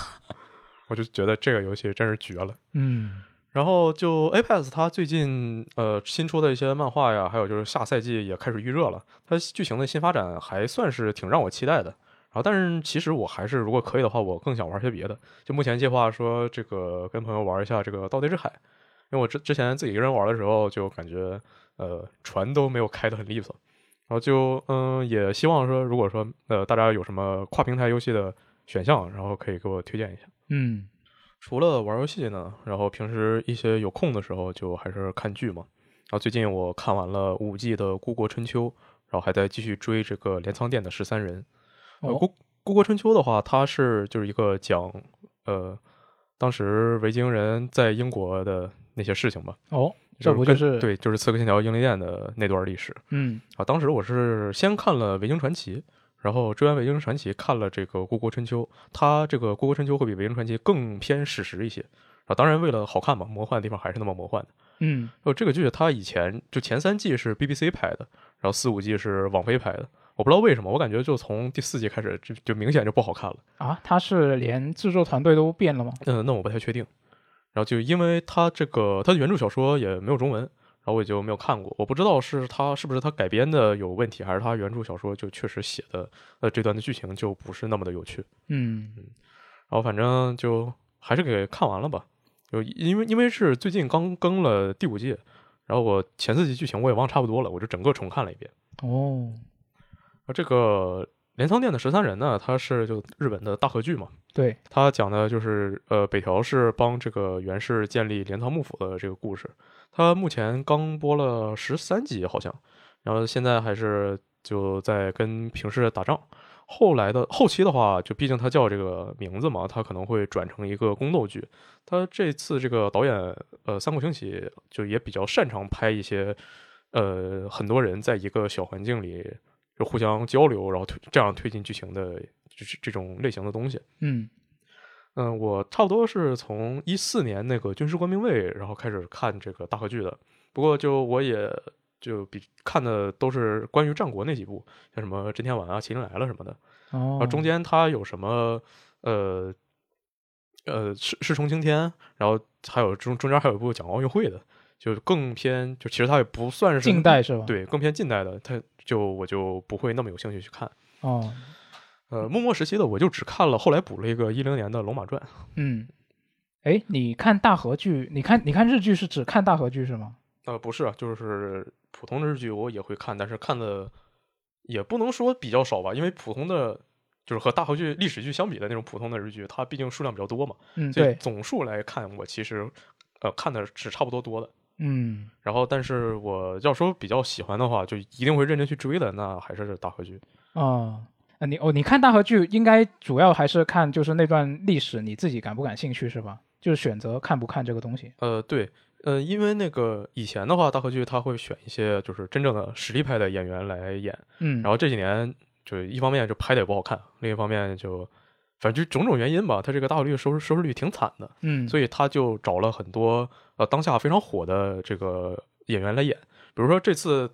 我就觉得这个游戏真是绝了。嗯然后就 Apex 它最近呃新出的一些漫画呀，还有就是下赛季也开始预热了，它剧情的新发展还算是挺让我期待的。然后，但是其实我还是如果可以的话，我更想玩些别的。就目前计划说这个跟朋友玩一下这个《盗贼之海》，因为我之之前自己一个人玩的时候就感觉呃船都没有开得很利索，然后就嗯也希望说如果说呃大家有什么跨平台游戏的选项，然后可以给我推荐一下。嗯除了玩游戏呢，然后平时一些有空的时候就还是看剧嘛。然后最近我看完了五季的《孤国春秋》，然后还在继续追这个镰仓殿的十三人。孤孤国春秋的话，它是就是一个讲呃当时维京人在英国的那些事情吧。哦，这不跟就是对，就是《刺客信条：英灵殿》的那段历史嗯啊。当时我是先看了《维京传奇》，然后追完《维京传奇》，看了这个《孤国春秋》。它这个《孤国春秋》会比《维京传奇》更偏史实一些啊。当然，为了好看嘛，魔幻的地方还是那么魔幻的。嗯哦，这个剧它以前就前三季是 BBC 拍的，然后四五季是网飞拍的。我不知道为什么，我感觉就从第四季开始就就明显就不好看了。啊，他是连制作团队都变了吗？嗯，那我不太确定。然后就因为它这个它的原著小说也没有中文，然后我也就没有看过，我不知道是他是不是他改编的有问题，还是他原著小说就确实写的呃这段的剧情就不是那么的有趣。嗯然后反正就还是给看完了吧。就因为因为是最近刚更了第五季，然后我前四集剧情我也忘差不多了，我就整个重看了一遍。哦而这个镰仓殿的十三人呢，他是就日本的大和剧嘛，对他讲的就是呃北条氏帮这个源氏建立镰仓幕府的这个故事。他目前刚播了十三集好像，然后现在还是就在跟平氏打仗。后来的后期的话，就毕竟他叫这个名字嘛，他可能会转成一个宫斗剧。他这次这个导演呃三国兴起就也比较擅长拍一些呃很多人在一个小环境里就互相交流，然后推这样推进剧情的就是这种类型的东西。嗯嗯，我差不多是从一四年那个《军事官兵卫》然后开始看这个大河剧的。不过就我也就比看的都是关于战国那几部，像什么《真天丸》啊、《麒麟来了》什么的。然哦后中间它有什么呃呃世世冲青天，然后还有中中间还有一部讲奥运会的，就更偏就其实它也不算是近代是吧？对更偏近代的，它就我就不会那么有兴趣去看。哦呃，幕末时期的我就只看了，后来补了一个一零年的《龙马传》。<laughs> 嗯，哎，你看大河剧，你看你看日剧是只看大河剧是吗？呃，不是啊，就是普通的日剧我也会看，但是看的也不能说比较少吧，因为普通的就是和大河剧、历史剧相比的那种普通的日剧，它毕竟数量比较多嘛，嗯，所以对，总数来看，我其实呃看的是差不多多的。嗯然后，但是我要说比较喜欢的话，就一定会认真去追的，那还是大河剧。哦。啊，你哦，你看大河剧应该主要还是看就是那段历史，你自己感不感兴趣是吧？就是选择看不看这个东西。呃，对，呃，因为那个以前的话，大河剧他会选一些就是真正的实力派的演员来演，嗯，然后这几年就一方面就拍的也不好看，另一方面就反正就种种原因吧，他这个大陆率收视收视率挺惨的，嗯，所以他就找了很多呃当下非常火的这个演员来演，比如说这次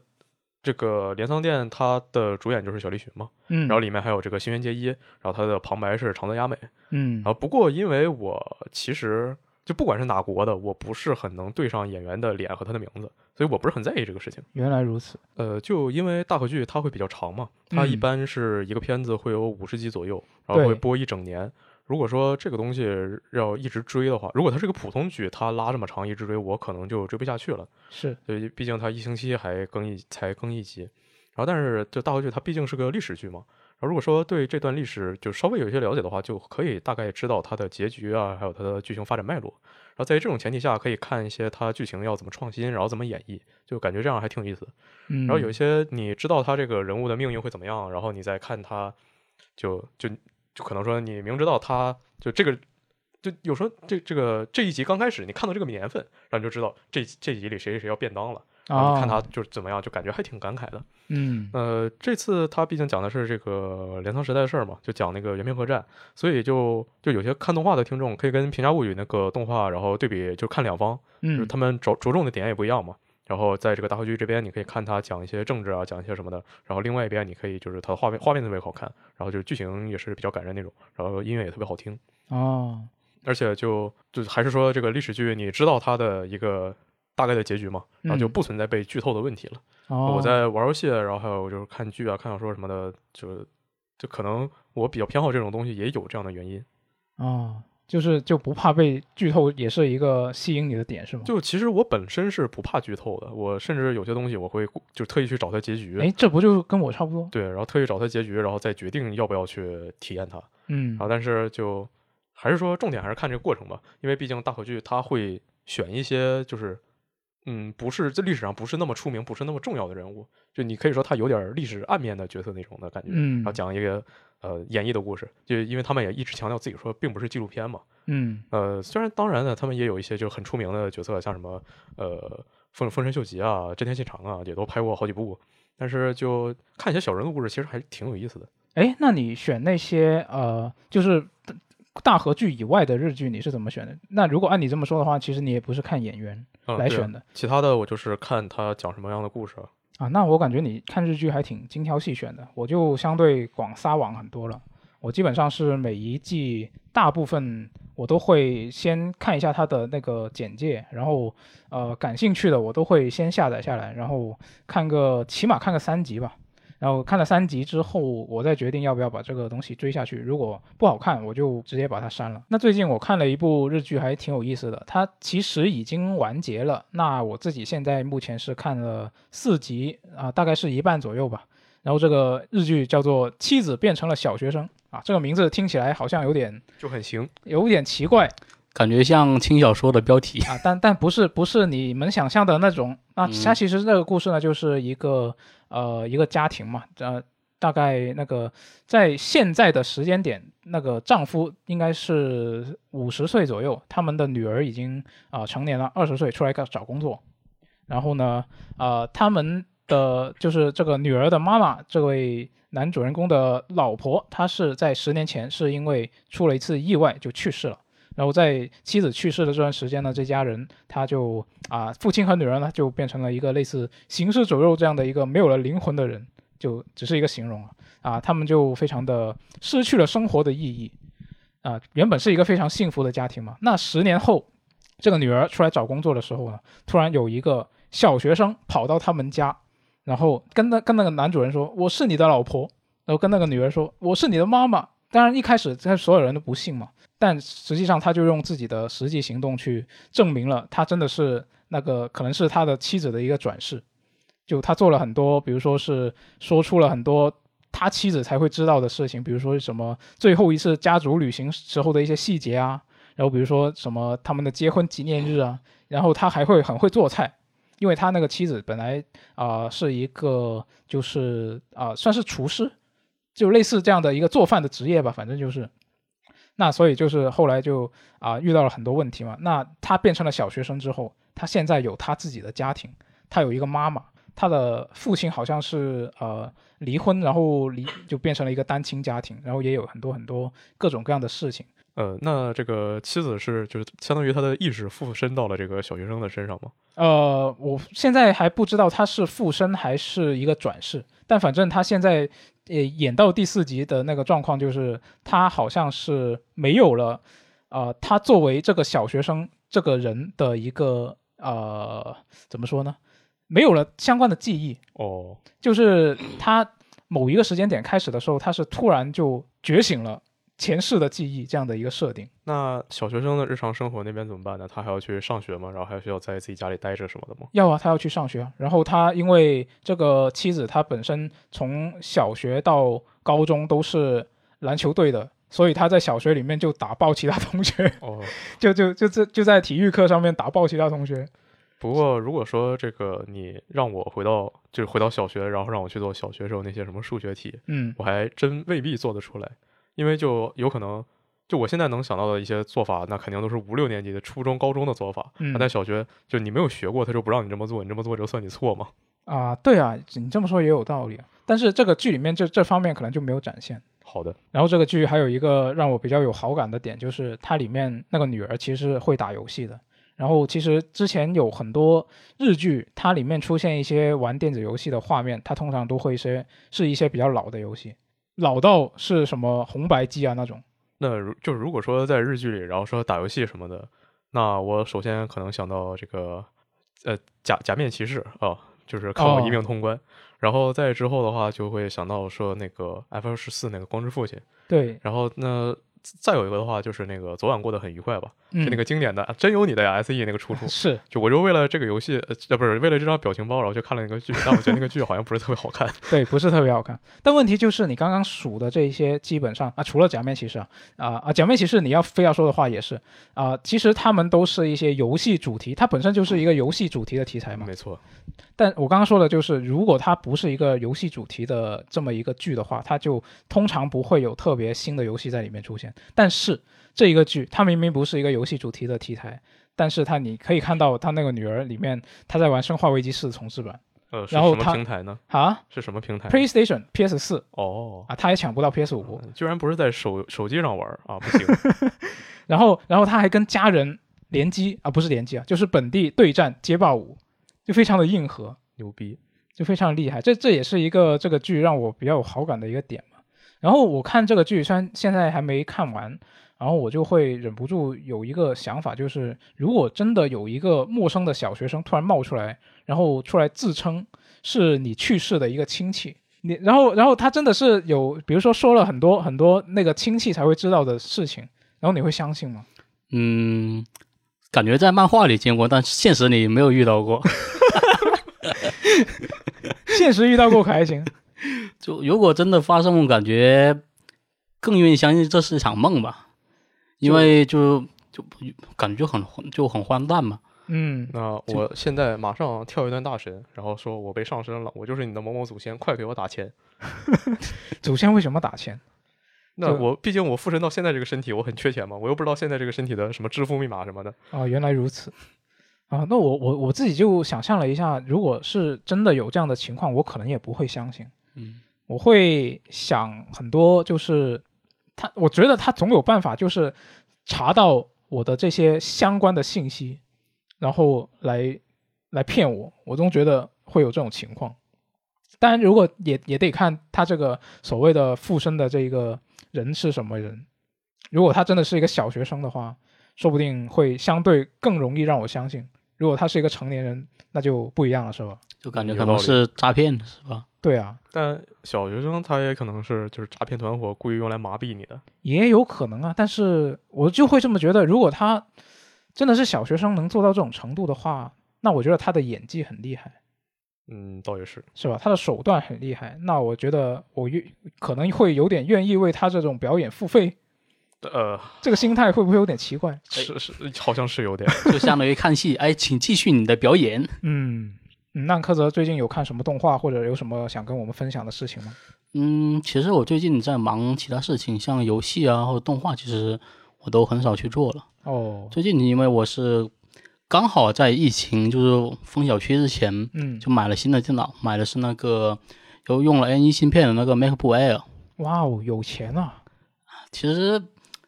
这个镰仓店，它的主演就是小栗旬嘛，嗯，然后里面还有这个新垣结衣，然后他的旁白是长泽雅美，嗯。然后不过因为我其实就不管是哪国的，我不是很能对上演员的脸和他的名字，所以我不是很在意这个事情。原来如此。呃，就因为大河剧它会比较长嘛，它一嗯般是一个片子会有五十集左右，然后会播一整年。如果说这个东西要一直追的话，如果它是个普通剧，它拉这么长一直追，我可能就追不下去了。是，所以毕竟它一星期还更一才更一集，然后但是就大河剧它毕竟是个历史剧嘛，然后如果说对这段历史就稍微有一些了解的话，就可以大概知道它的结局啊，还有它的剧情发展脉络。然后在这种前提下，可以看一些它剧情要怎么创新，然后怎么演绎，就感觉这样还挺有意思。嗯，然后有一些你知道他这个人物的命运会怎么样，然后你再看他，就就就可能说你明知道他就这个，就有时候这这个这一集刚开始你看到这个年份，然后你就知道这这集里谁谁谁要便当了，啊，你看他就是怎么样，就感觉还挺感慨的。嗯呃，这次他毕竟讲的是这个镰仓时代的事儿嘛，就讲那个原平和战，所以就就有些看动画的听众可以跟《平价物语》那个动画，然后对比，就看两方，就他们着着重的点也不一样嘛。然后在这个大和剧这边，你可以看他讲一些政治啊，讲一些什么的。然后另外一边，你可以就是他的画面画面特别好看，然后就是剧情也是比较感人那种，然后音乐也特别好听。哦，而且就就还是说这个历史剧，你知道它的一个大概的结局嘛，然后就嗯不存在被剧透的问题了。哦，我在玩游戏，然后还有就是看剧啊、看小说什么的，就就可能我比较偏好这种东西，也有这样的原因。哦，就是就不怕被剧透，也是一个吸引你的点，是吗？就其实我本身是不怕剧透的，我甚至有些东西我会就特意去找它结局，哎，这不就跟我差不多？对，然后特意找它结局，然后再决定要不要去体验它。嗯然后但是就还是说重点还是看这个过程吧，因为毕竟大合剧它会选一些就是。嗯，不是在历史上不是那么出名、不是那么重要的人物，就你可以说他有点历史暗面的角色那种的感觉。嗯然后讲一个呃演绎的故事，就因为他们也一直强调自己说并不是纪录片嘛。嗯呃，虽然当然呢，他们也有一些就很出名的角色，像什么呃丰丰臣秀吉啊、真田信长啊，也都拍过好几部。但是就看一些小人物故事，其实还挺有意思的。哎，那你选那些呃，就是大合剧以外的日剧，你是怎么选的？那如果按你这么说的话，其实你也不是看演员来选的其他的我就是看他讲什么样的故事啊。啊。那我感觉你看日剧还挺精挑细选的，我就相对广撒网很多了。我基本上是每一季大部分我都会先看一下它的那个简介，然后呃感兴趣的我都会先下载下来，然后看个起码看个三集吧。然后看了三集之后，我再决定要不要把这个东西追下去。如果不好看，我就直接把它删了。那最近我看了一部日剧，还挺有意思的。它其实已经完结了。那我自己现在目前是看了四集啊、大概是一半左右吧。然后这个日剧叫做《妻子变成了小学生》啊，这个名字听起来好像有点就很行。有点奇怪感觉像轻小说的标题。啊，但但不是不是你们想象的那种啊。嗯它其实这个故事呢，就是一个呃一个家庭嘛，呃大概那个在现在的时间点，那个丈夫应该是五十岁左右，他们的女儿已经啊、成年了，二十岁出来找工作，然后呢，呃他们的就是这个女儿的妈妈，这位男主人公的老婆，她是在十年前是因为出了一次意外就去世了。然后在妻子去世的这段时间呢，这家人他就啊，父亲和女儿呢就变成了一个类似行尸走肉这样的一个没有了灵魂的人，就只是一个形容啊啊，他们就非常的失去了生活的意义啊。原本是一个非常幸福的家庭嘛，那十年后，这个女儿出来找工作的时候呢，突然有一个小学生跑到他们家，然后跟那跟那个男主人说：“我是你的老婆。”然后跟那个女儿说：“我是你的妈妈。”当然一开始这所有人都不信嘛，但实际上他就用自己的实际行动去证明了他真的是那个可能是他的妻子的一个转世。就他做了很多，比如说是说出了很多他妻子才会知道的事情，比如说什么最后一次家族旅行时候的一些细节啊，然后比如说什么他们的结婚纪念日啊，然后他还会很会做菜，因为他那个妻子本来啊、是一个就是啊、算是厨师，就类似这样的一个做饭的职业吧，反正就是。那所以就是后来就啊、遇到了很多问题嘛。那他变成了小学生之后，他现在有他自己的家庭，他有一个妈妈，他的父亲好像是呃离婚，然后离就变成了一个单亲家庭，然后也有很多很多各种各样的事情。呃，那这个妻子是就是相当于他的意识附身到了这个小学生的身上吗？呃，我现在还不知道他是附身还是一个转世，但反正他现在呃演到第四集的那个状况就是他好像是没有了，呃，他作为这个小学生这个人的一个呃怎么说呢，没有了相关的记忆，哦，就是他某一个时间点开始的时候，他是突然就觉醒了前世的记忆这样的一个设定。那小学生的日常生活那边怎么办呢？他还要去上学吗？然后还需要在自己家里待着什么的吗？要啊，他要去上学啊。然后他因为这个妻子，她本身从小学到高中都是篮球队的，所以他在小学里面就打爆其他同学，哦，<laughs> 就就就就就在体育课上面打爆其他同学。不过如果说这个你让我回到就是回到小学，然后让我去做小学时候那些什么数学题，嗯我还真未必做得出来，因为就有可能，就我现在能想到的一些做法，那肯定都是五六年级的初中、高中的做法。嗯那在小学，就你没有学过，他就不让你这么做，你这么做就算你错嘛。<laughs> 啊，对啊，你这么说也有道理啊。但是这个剧里面这这方面可能就没有展现。好的，然后这个剧还有一个让我比较有好感的点，就是它里面那个女儿其实是会打游戏的。然后其实之前有很多日剧，它里面出现一些玩电子游戏的画面，它通常都会是是一些比较老的游戏，老到是什么红白机啊那种。那如就如果说在日剧里，然后说打游戏什么的，那我首先可能想到这个，呃，假假面骑士啊，就是靠我一命通关。然后再之后的话，就会想到说那个 F 十四那个光之父亲。对，然后那再有一个的话，就是那个昨晚过得很愉快吧，嗯，是那个经典的啊真有你的呀 SE 那个出处。<laughs> 是就我就为了这个游戏，呃，呃不是为了这张表情包，然后去看了那个剧，但我觉得那个剧好像不是特别好看。<laughs> 对，不是特别好看。但问题就是你刚刚数的这一些，基本上啊，除了假面骑士啊啊啊，假面骑士你要非要说的话也是啊，其实他们都是一些游戏主题，它本身就是一个游戏主题的题材嘛。没错，但我刚刚说的就是，如果它不是一个游戏主题的这么一个剧的话，它就通常不会有特别新的游戏在里面出现。但是这一个剧，它明明不是一个游戏主题的题材，但是它你可以看到他那个女儿里面，她在玩《生化危机四》重置版呃，是什么然后它平台呢？啊是什么平台，PlayStation、PS 四哦，啊，他也抢不到 PS 五。嗯居然不是在手手机上玩儿啊！不行，<laughs> 然后，然后他还跟家人联机啊，不是联机啊，就是本地对战街霸五，就非常的硬核。牛逼！就非常厉害。这这也是一个这个剧让我比较有好感的一个点嘛。然后我看这个剧，虽然现在还没看完，然后我就会忍不住有一个想法，就是如果真的有一个陌生的小学生突然冒出来，然后出来自称是你去世的一个亲戚，你然后然后他真的是有，比如说说了很多很多那个亲戚才会知道的事情，然后你会相信吗？嗯，感觉在漫画里见过，但现实里没有遇到过。<laughs> 现实遇到过可还行。<laughs> 就如果真的发生，我感觉更愿意相信这是一场梦吧，因为就就感觉很就很荒诞嘛。嗯，那我现在马上跳一段大神，然后说我被上身了，我就是你的某某祖先，快给我打钱。<laughs> 祖先为什么打钱？<laughs> 那我毕竟我附身到现在这个身体，我很缺钱嘛，我又不知道现在这个身体的什么支付密码什么的。哦，原来如此。啊，那我我我自己就想象了一下，如果是真的有这样的情况，我可能也不会相信。嗯，我会想很多，就是他，我觉得他总有办法，就是查到我的这些相关的信息，然后来来骗我。我总觉得会有这种情况。当然，如果也也得看他这个所谓的附身的这一个人是什么人。如果他真的是一个小学生的话，说不定会相对更容易让我相信。如果他是一个成年人，那就不一样了，是吧？就感觉可能是诈骗，是吧？对啊，但小学生他也可能是就是诈骗团伙故意用来麻痹你的。也有可能啊，但是我就会这么觉得，如果他真的是小学生能做到这种程度的话，那我觉得他的演技很厉害，嗯，倒也是。是吧？他的手段很厉害，那我觉得我愿可能会有点愿意为他这种表演付费，呃，这个心态会不会有点奇怪？是是，好像是有点。就相当于看戏，哎，请继续你的表演。嗯，嗯那柯泽最近有看什么动画，或者有什么想跟我们分享的事情吗？嗯，其实我最近在忙其他事情，像游戏啊或者动画，其实我都很少去做了。哦，最近因为我是刚好在疫情就是封小区之前，嗯，就买了新的电脑，买的是那个有用了 N1 芯片的那个 MacBook Air。哇哦，有钱啊！其实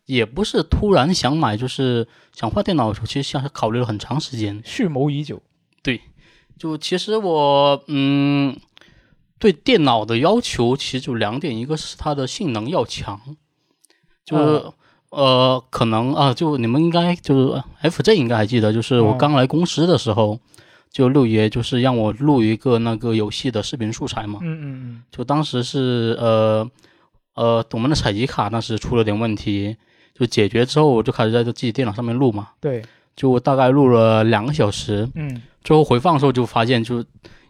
也不是突然想买，就是想换电脑的时候，其实像是考虑了很长时间。蓄谋已久。就其实我嗯，对电脑的要求其实就两点，一个是它的性能要强，就是、呃，可能啊，就你们应该就是 FJ 应该还记得，就是我哦刚来公司的时候，就六爷就是让我录一个那个游戏的视频素材嘛，嗯嗯嗯，就当时是呃呃，我们的采集卡当时出了点问题，就解决之后我就开始在自己电脑上面录嘛，对，就大概录了两个小时，嗯最后回放的时候就发现，就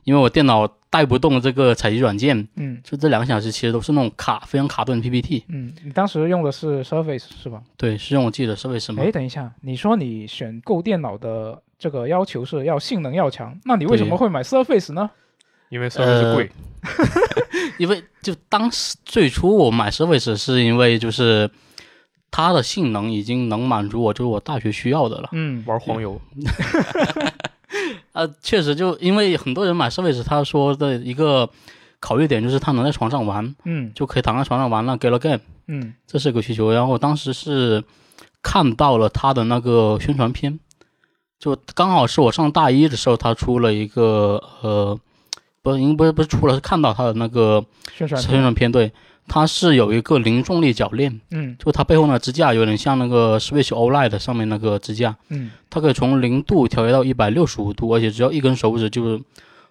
因为我电脑带不动这个采集软件，嗯就这两个小时其实都是那种卡非常卡顿的 PPT。嗯，你当时用的是 Surface 是吧？对，是用我记得 Surface 吗哎，？等一下，你说你选购电脑的这个要求是要性能要强，那你为什么会买 Surface 呢？因为 Surface 贵。<laughs> 因为就当时最初我买 Surface 是因为就是它的性能已经能满足我就是我大学需要的了。嗯，玩黄油，<laughs> <laughs> 啊，确实就因为很多人买 Surface，他说的一个考虑点就是他能在床上玩，嗯就可以躺在床上玩了 Gala Game，嗯这是个需求。然后我当时是看到了他的那个宣传片，就刚好是我上大一的时候，他出了一个呃，不，应不是不是出了，是看到他的那个宣传，宣传片，对，它是有一个零重力铰链，嗯。就它背后那支架有点像那个 Switch OLED 上面那个支架，嗯。它可以从零度调节到一百六十五度，而且只要一根手指就是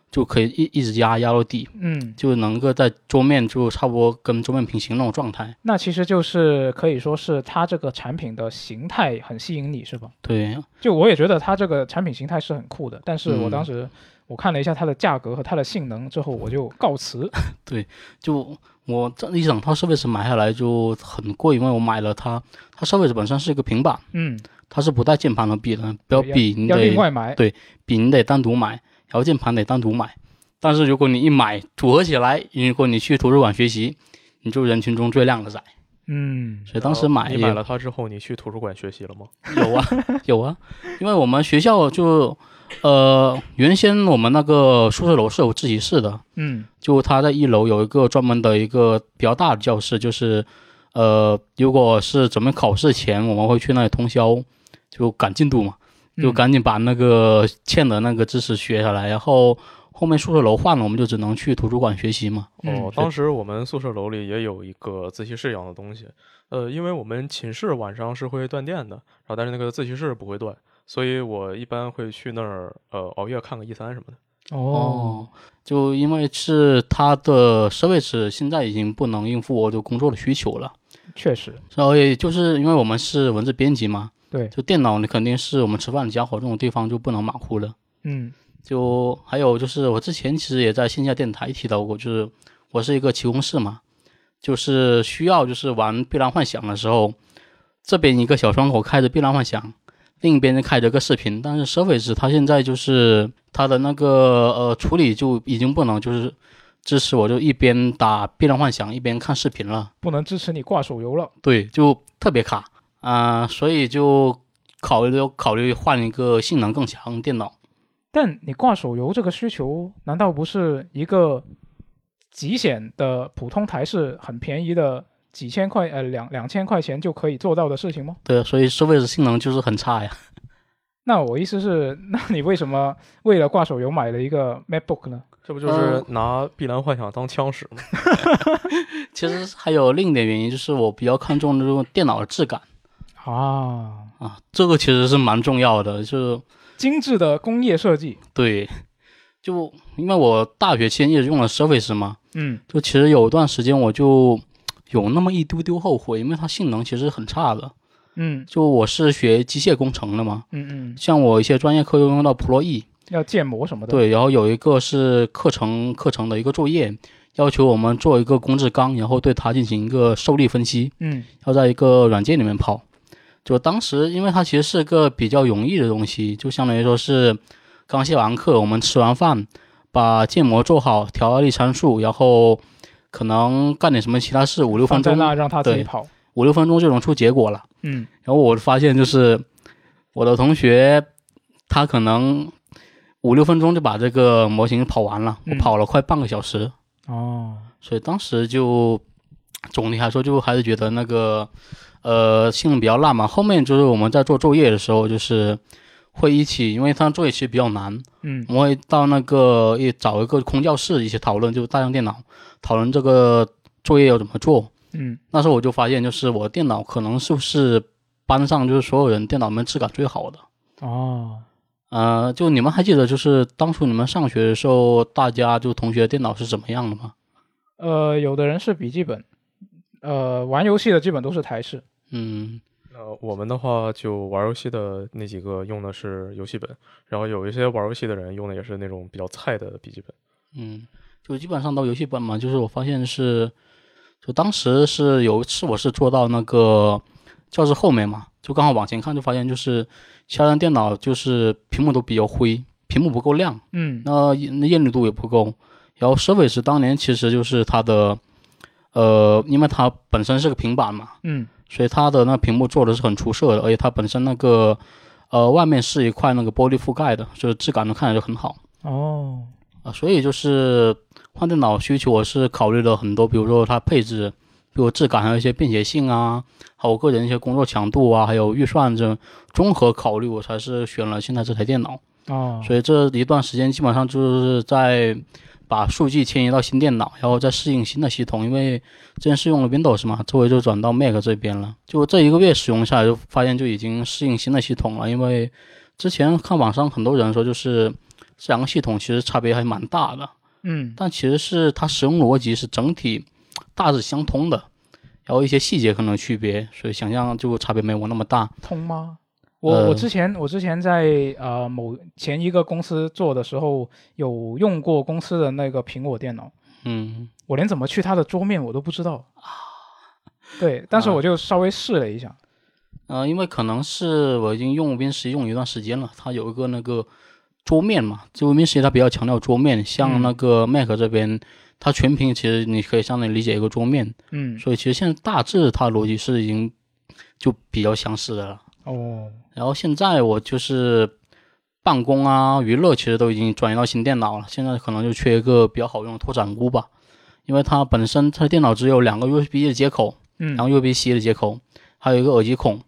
就可以一一直压压到底，嗯，就能够在桌面就差不多跟桌面平行那种状态。那其实就是可以说是它这个产品的形态很吸引你，是吧？对，就我也觉得它这个产品形态是很酷的，但是我嗯。当时我看了一下它的价格和它的性能之后，我就告辞。<laughs> 对就我这一整套 Surface 买下来就很贵，因为我买了它，它 Surface 本身是一个平板，嗯，它是不带键盘和笔的，不要笔你要另得外买。对笔你得单独买，然后键盘得单独买。但是如果你一买组合起来，如果你去图书馆学习，你就人群中最靓的仔。嗯所以当时买你买了它之后，你去图书馆学习了吗？有啊，有啊，因为我们学校就，呃，原先我们那个宿舍楼是有自习室的，嗯。就它在一楼有一个专门的一个比较大的教室，就是，呃，如果是准备考试前，我们会去那里通宵，就赶进度嘛，就嗯。赶紧把那个欠的那个知识学下来，然后后面宿舍楼换了，我们就只能去图书馆学习嘛。嗯哦，当时我们宿舍楼里也有一个自习室一样的东西，呃，因为我们寝室晚上是会断电的，然后但是那个自习室不会断，所以我一般会去那儿呃熬夜看个一三什么的。哦，就因为是它的 service 现在已经不能应付我的工作的需求了。确实，所以就是因为我们是文字编辑嘛，对，就电脑你肯定是我们吃饭的家伙，这种地方就不能马虎了。嗯就还有就是我之前其实也在线下电台提到过，就是我是一个骑工士嘛，就是需要就是玩《碧蓝幻想》的时候，这边一个小窗口开着《碧蓝幻想》，另一边就开着个视频，但是 Surface 它现在就是它的那个呃处理就已经不能就是支持我就一边打《碧蓝幻想》一边看视频了。不能支持你挂手游了。对，就特别卡啊、所以就考虑考虑换一个性能更强的电脑。但你挂手游这个需求，难道不是一个极显的普通台式很便宜的几千块呃两两千块钱就可以做到的事情吗？对，所以 Surface 性能就是很差呀。<laughs> 那我意思是，那你为什么为了挂手游买了一个 MacBook 呢？这不就是拿《碧蓝幻想》当枪使吗？<laughs> 其实还有另一点原因，就是我比较看重这种电脑的质感啊，啊，这个其实是蛮重要的。就是精致的工业设计。对，就因为我大学期间一直用了 Surface 嘛，嗯就其实有一段时间我就有那么一丢丢后悔，因为它性能其实很差的。嗯就我是学机械工程的嘛，嗯嗯，像我一些专业课用到 Pro E，要建模什么的。，对，然后有一个是课程课程的一个作业，要求我们做一个工字纲，然后对它进行一个受力分析，嗯要在一个软件里面跑。就当时，因为它其实是个比较容易的东西，就相当于说是刚下完课，我们吃完饭，把建模做好，调压力参数，然后可能干点什么其他事，五六分钟，在那让他自己对跑。五六分钟就能出结果了。嗯然后我发现就是我的同学，他可能五六分钟就把这个模型跑完了，我嗯跑了快半个小时，哦，所以当时就总体来说就还是觉得那个呃性能比较烂嘛。后面就是我们在做作业的时候，就是会一起，因为他作业其实比较难，嗯我们会到那个也找一个空教室一起讨论，就带上电脑讨论这个作业要怎么做。嗯那时候我就发现，就是我电脑可能是不是班上就是所有人电脑里面质感最好的。哦，呃，就你们还记得，就是当初你们上学的时候，大家就同学电脑是怎么样的吗？呃，有的人是笔记本，呃，玩游戏的基本都是台式。嗯，呃，我们的话就玩游戏的那几个用的是游戏本，然后有一些玩游戏的人用的也是那种比较菜的笔记本。嗯，就基本上都游戏本嘛。就是我发现是，就当时是有一次我是坐到那个教室后面嘛，就刚好往前看，就发现就是其他人电脑就是屏幕都比较灰，屏幕不够亮，嗯那那艳丽度也不够，然后 Surface 当年其实就是它的，呃，因为它本身是个平板嘛，嗯所以它的那屏幕做的是很出色的，而且它本身那个，呃，外面是一块那个玻璃覆盖的，所以质感都看着就很好。哦。啊、所以就是换电脑需求，我是考虑了很多，比如说它配置，比如质感，还有一些便携性啊，还有我个人一些工作强度啊，还有预算这综合考虑，我才是选了现在这台电脑。哦，所以这一段时间基本上就是在把数据迁移到新电脑，然后再适应新的系统。因为之前是用了 Windows 嘛，这回就转到 Mac 这边了。就这一个月使用下来，就发现就已经适应新的系统了。因为之前看网上很多人说，就是这两个系统其实差别还蛮大的，嗯但其实是它使用逻辑是整体大致相通的，然后一些细节可能区别，所以想象就差别没我那么大。通吗？我、呃我之前我之前在呃某前一个公司做的时候，有用过公司的那个苹果电脑，嗯，我连怎么去它的桌面我都不知道啊。对，但是啊我就稍微试了一下。呃，因为可能是我已经用 Win 十用一段时间了，它有一个那个桌面嘛，就 Win 十它比较强调桌面，像那个 Mac 这边，它全屏其实你可以相当于理解一个桌面，嗯，所以其实现在大致它的逻辑是已经就比较相似的了。哦，然后现在我就是办公啊、娱乐，其实都已经转移到新电脑了，现在可能就缺一个比较好用的拓展坞吧，因为它本身它电脑只有两个 USB 的接口，嗯，然后 USB-C 的接口，还有一个耳机孔。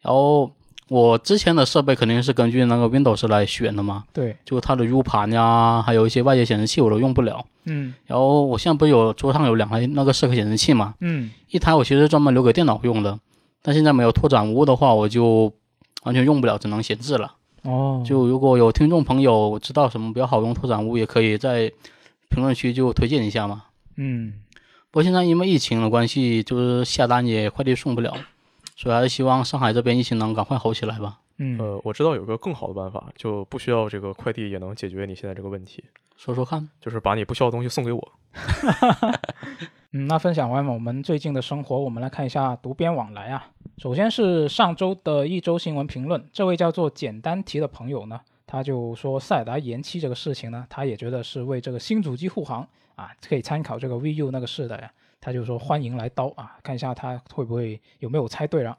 然后我之前的设备肯定是根据那个 Windows 来选的嘛，对，就它的 U 盘呀，还有一些外接显示器我都用不了。嗯然后我现在不是有桌上有两台那个四核显示器嘛，嗯一台我其实专门留给电脑用的，但现在没有拓展坞的话，我就完全用不了，只能闲置了。哦，就如果有听众朋友知道什么比较好用拓展物，也可以在评论区就推荐一下嘛。嗯不过现在因为疫情的关系，就是下单也快递送不了，所以还是希望上海这边疫情能赶快好起来吧。嗯呃，我知道有个更好的办法，就不需要这个快递也能解决你现在这个问题，说说看，就是把你不需要的东西送给我。<laughs> 嗯，那分享完我们最近的生活，我们来看一下读编往来啊。首先是上周的一周新闻评论，这位叫做简单提的朋友呢，他就说塞尔达延期这个事情呢，他也觉得是为这个新主机护航啊，可以参考这个 VU 那个世代啊，他就说欢迎来刀啊，看一下他会不会有没有猜对了。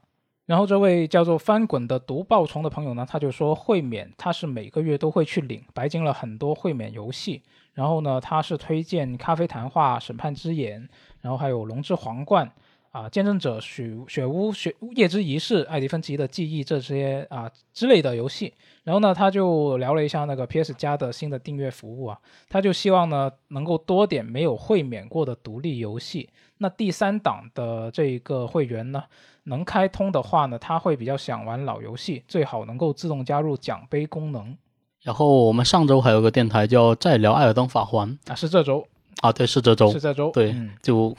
然后这位叫做翻滚的毒爆虫的朋友呢，他就说会免他是每个月都会去领，白金了很多会免游戏。然后呢，他是推荐咖啡谈话、审判之眼，然后还有龙之皇冠啊、见证者、雪雪屋、雪夜之仪式、艾迪芬奇的记忆这些啊之类的游戏。然后呢，他就聊了一下那个 PS 加的新的订阅服务啊，他就希望呢能够多点没有会免过的独立游戏。那第三档的这一个会员呢，能开通的话呢，他会比较想玩老游戏，最好能够自动加入奖杯功能然后我们上周还有个电台叫再聊艾尔登法环啊，是这周，啊，对，是这周是，这周，对嗯就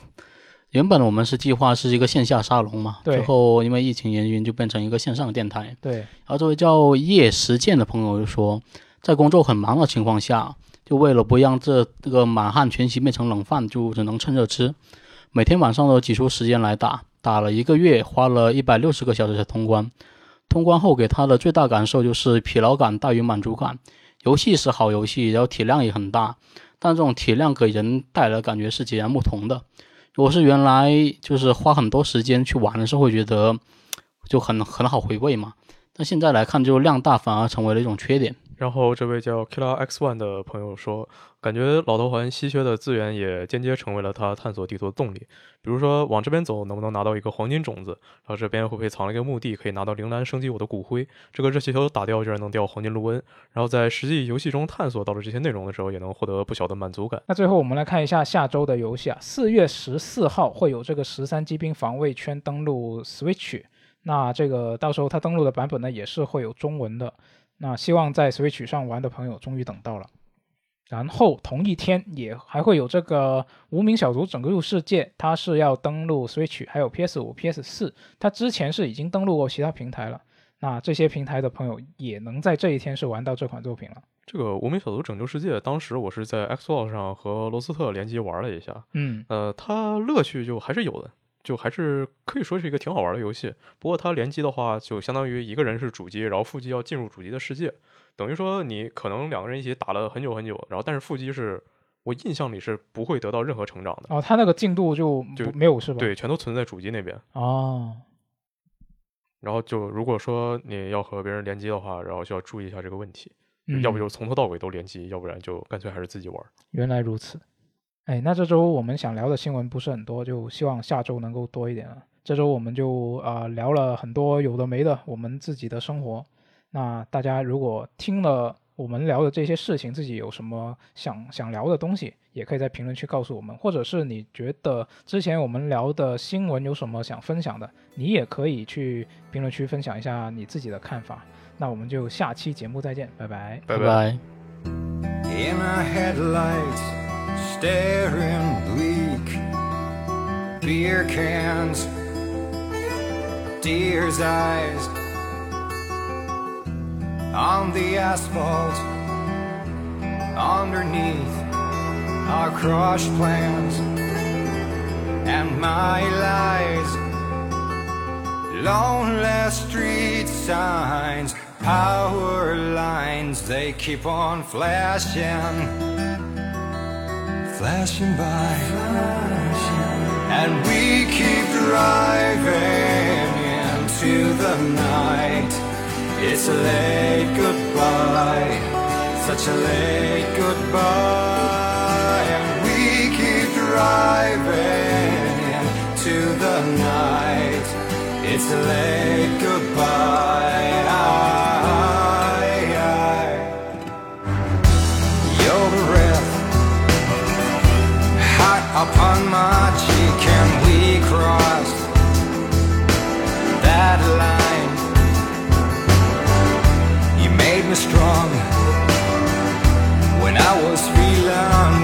原本我们是计划是一个线下沙龙嘛，对最后因为疫情原因就变成一个线上电台。对，然后这位叫叶实践的朋友就说，在工作很忙的情况下，就为了不让这这个满汉全席变成冷饭，就只能趁热吃。每天晚上都挤出时间来打，打了一个月，花了一百六十个小时才通关。通关后给他的最大感受就是疲劳感大于满足感。游戏是好游戏，然后体量也很大，但这种体量给人带来的感觉是截然不同的。如果是原来就是花很多时间去玩的时候，会觉得就很很好回味嘛。但现在来看，就量大反而成为了一种缺点。然后这位叫 Killer X One 的朋友说，感觉老头环稀缺的资源也间接成为了他探索地图的动力。比如说往这边走，能不能拿到一个黄金种子？然后这边会不会藏了一个墓地，可以拿到铃兰升级我的骨灰？这个热气球打掉居然能掉黄金卢恩。然后在实际游戏中探索到了这些内容的时候，也能获得不小的满足感。那最后我们来看一下下周的游戏啊，四月十四号会有这个十三机兵防卫圈登陆 Switch，那这个到时候它登录的版本呢也是会有中文的，那希望在 Switch 上玩的朋友终于等到了。然后同一天也还会有这个无名小卒整个入世界，它是要登录 Switch，还有 PS 五、PS 四，它之前是已经登录过其他平台了。那这些平台的朋友也能在这一天是玩到这款作品了。这个《无名小卒拯救世界》，当时我是在 Xbox 上和罗斯特联机玩了一下，嗯呃，它乐趣就还是有的，就还是可以说是一个挺好玩的游戏。不过它联机的话，就相当于一个人是主机，然后副机要进入主机的世界，等于说你可能两个人一起打了很久很久，然后但是副机是我印象里是不会得到任何成长的。哦，它那个进度就就没有是吧？，对，全都存在主机那边。哦，然后就如果说你要和别人联机的话，然后就要注意一下这个问题，嗯要不就从头到尾都联机，要不然就干脆还是自己玩。原来如此。哎，那这周我们想聊的新闻不是很多，就希望下周能够多一点了。这周我们就啊、呃聊了很多有的没的，我们自己的生活。那大家如果听了我们聊的这些事情，自己有什么想想聊的东西，也可以在评论区告诉我们，或者是你觉得之前我们聊的新闻有什么想分享的，你也可以去评论区分享一下你自己的看法。那我们就下期节目再见，拜拜。拜拜 staring bleak. Beer cans, deer's eyes on the asphalt. Underneath our crushed plans and my lies. Lonely street signs, power lines, they keep on flashing, flashing by. And we keep driving into the night. It's a late goodbye, such a late goodbye. And we keep driving into the night. It's a late goodbye. upon my cheek and we crossed that line. You made me strong when I was feeling.